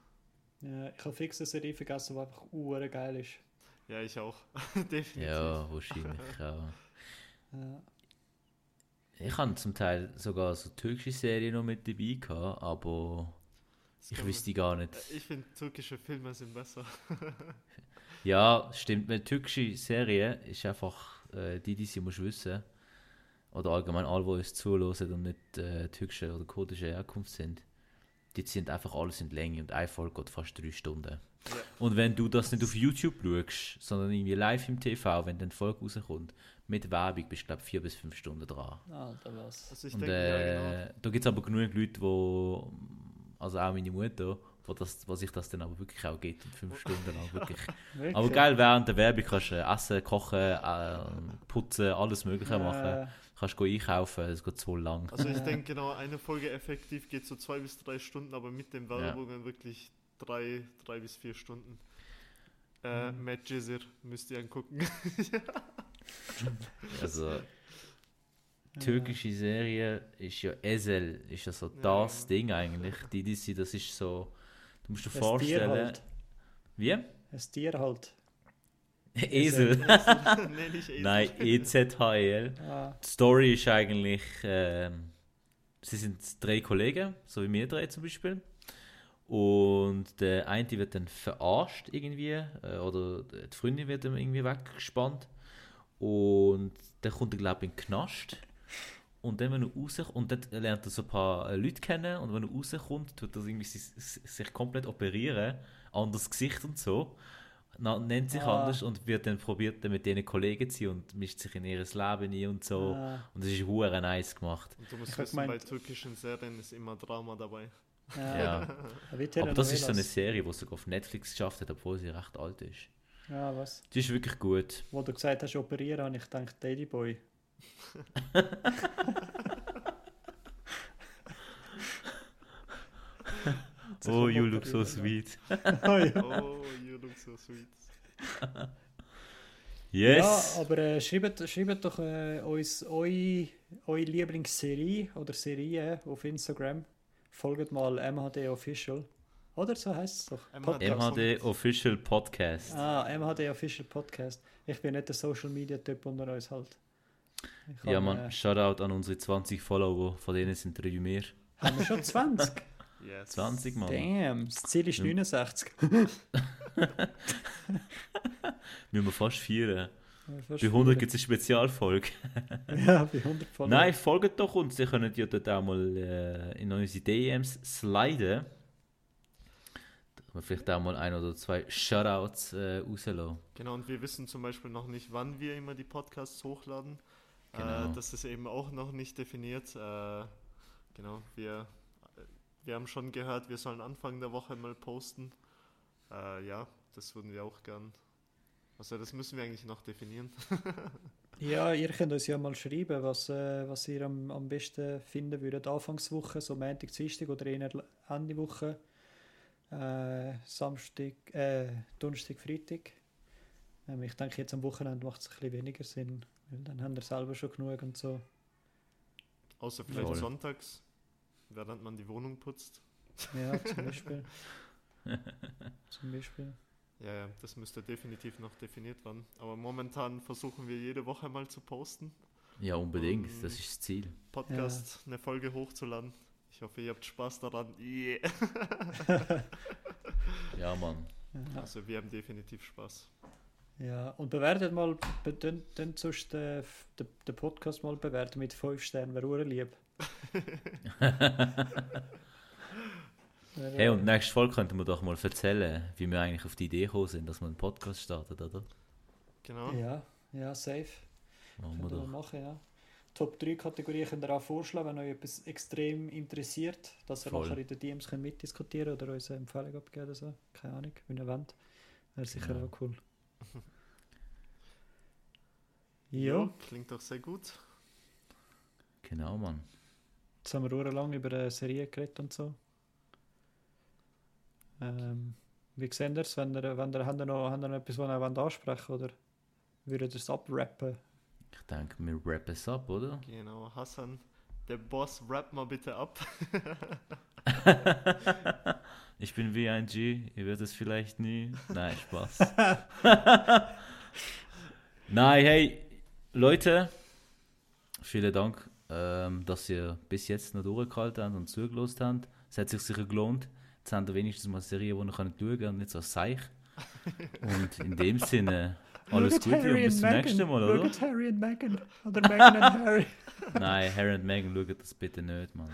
ja ich habe fix eine Serie vergessen, die einfach geil ist. Ja, ich auch. definitiv. Ja, wahrscheinlich auch. Ja. Ich habe zum Teil sogar so türkische Serien noch mit dabei gehabt, aber Das ich wüsste gar nicht. man- Ich finde, türkische Filme sind besser. Ja, stimmt. Eine türkische Serie ist einfach äh, die, die sie muss wissen. Oder allgemein alle, die uns zuhören und nicht äh, türkische oder kurdische Herkunft sind. Die sind einfach alles in Länge und eine Folge geht fast drei Stunden. Ja. Und wenn du das nicht auf YouTube schaust, sondern irgendwie live im TV, wenn dann Folge rauskommt, mit Werbung bist du, glaube ich, vier bis fünf Stunden dran. Alter, was. Also ich und denke, ja, genau. äh, da gibt es aber genug Leute, wo, also auch meine Mutter, wo, das, wo sich das dann aber wirklich auch geht, und fünf Stunden lang wirklich. Wirklich? Aber geil, während der Werbung kannst du äh, essen, kochen, äh, putzen, alles mögliche machen. Kannst go einkaufen, es geht so lang. Also ich denke genau, eine Folge effektiv geht so zwei bis drei Stunden, aber mit den Werbungen wirklich drei, drei bis vier Stunden. Äh, Mhm. Matt Jizzer müsst ihr angucken. Also, türkische Serie ist ja Esel, ist ja so Ja, das ja. Ding eigentlich. Die, die, sie- das ist so, du musst dir Tier vorstellen. halt. Wie? Ein Tier halt. Esel. nee, nicht Esel. Nein, E EZHL. Ah, Die Story ist eigentlich, ähm, sie sind drei Kollegen, so wie wir drei zum Beispiel. Und der eine wird dann verarscht irgendwie, äh, oder die Freundin wird dann irgendwie weggespannt. Und dann kommt er, glaube ich, in den Knast. Und dann, wenn er rauskommt, und dann lernt er so ein paar äh, Leute kennen. Und wenn er rauskommt, tut er irgendwie sich, sich komplett operieren. Anderes Gesicht und so. Na, nennt sich Ah. anders und wird dann probiert, dann mit denen Kollegen zu sein und mischt sich in ihr Leben ein und so. ah, Und es ist hure nice gemacht. Und du musst Ich wissen, bei gemeint- türkischen Serien ist immer Drama dabei. ja. Ja. Aber das ist so eine. Serie, die sogar auf Netflix geschafft hat, obwohl sie recht alt ist. Ja, was? Die ist wirklich gut. Wo du gesagt hast, operieren, habe ich gedacht, Daddy Boy. Oh, you look so sweet. oh, ja. Oh, you look so sweet. Yes! Ja, aber äh, schreibt, schreibt doch äh, uns eure, eure Lieblingsserie oder Serie auf Instagram. Folgt mal MHD Official. Oder so heißt es doch. MHD. MHD Official Podcast. Ah, MHD Official Podcast. Ich bin nicht der Social Media Typ unter uns halt. Ich ja, hab, man, Äh, Shoutout an unsere 20 Follower, von denen sind drei mehr. haben wir schon 20? Yes. 20 Mann. Damn, das Ziel ist Ja. 69. Müssen wir fast feiern. Fast Bei 100 vier. gibt es eine Spezialfolge. Ja, bei 100 Follower. Nein, folgt doch uns. Ihr könnt ja dort auch mal äh, in unsere DMs sliden. Da wir vielleicht auch mal ein oder zwei Shoutouts äh, rauslassen. Genau, und wir wissen zum Beispiel noch nicht, wann wir immer die Podcasts hochladen. Genau. Äh, das ist eben auch noch nicht definiert. Äh, genau, wir, wir haben schon gehört, wir sollen Anfang der Woche mal posten. Äh, ja, das würden wir auch gern. Also das müssen wir eigentlich noch definieren. Ja, ihr könnt uns ja mal schreiben, was, äh, was ihr am, am besten finden würdet. Anfangswoche, so Montag, Dienstag oder eher Ende Woche. Äh, Samstag, äh, Donnerstag, Freitag. Ähm, ich denke, jetzt am Wochenende macht es ein bisschen weniger Sinn, weil dann haben wir selber schon genug und so. Außer vielleicht Voll. sonntags, während man die Wohnung putzt. Ja, zum Beispiel. zum Beispiel. Ja, ja, das müsste definitiv noch definiert werden. Aber momentan versuchen wir jede Woche mal zu posten. Ja, unbedingt. Ähm, Das ist das Ziel. Podcast, eine Folge hochzuladen. Ich hoffe, ihr habt Spaß daran. Yeah. Ja, Mann. Ja. Also wir haben definitiv Spaß. Ja, und bewertet mal, dann, dann sonst den, den, Podcast mal bewerten mit 5 Sternen, wäre lieb. Hey, und nächste Folge könnten wir doch mal erzählen, wie wir eigentlich auf die Idee gekommen sind, dass wir einen Podcast startet, oder? Genau. Ja, ja, safe. Machen wir wir doch. machen, ja. Top 3 Kategorien könnt ihr auch vorschlagen, wenn euch etwas extrem interessiert, dass ihr Voll. nachher in den DMs könnt mitdiskutieren oder uns eine Empfehlung abgeben oder so. Keine Ahnung, wenn ihr wollt. Wäre sicher Genau. auch cool. Ja, ja, klingt doch sehr gut. Genau, Mann. Jetzt haben wir lang über eine Serie geredet und so. Ähm, wie seht ihr es, wenn ihr, wenn ihr, habt ihr noch, habt ihr noch etwas, was ihr wollt ansprechen oder würdet ihr es abrappen? Ich denke, wir rappen es ab, oder? Genau, Hassan, der Boss, rap mal bitte ab. ich bin wie ein G, ihr werdet es vielleicht nie. Nein, Spaß. Nein, hey, Leute, vielen Dank, ähm, dass ihr bis jetzt noch durchgehalten habt und zugelost habt. Es hat sich sicher gelohnt. Jetzt habt ihr wenigstens mal eine Serie, die ihr schauen könnt und nicht so ein Seich. Und in dem Sinne, alles Schaut Gute und bis zum Meghan. nächsten Mal, oder? Schaut Harry und Meghan. Oder Meghan und Harry. Nein, Harry und Meghan schauen das bitte nicht, Mann.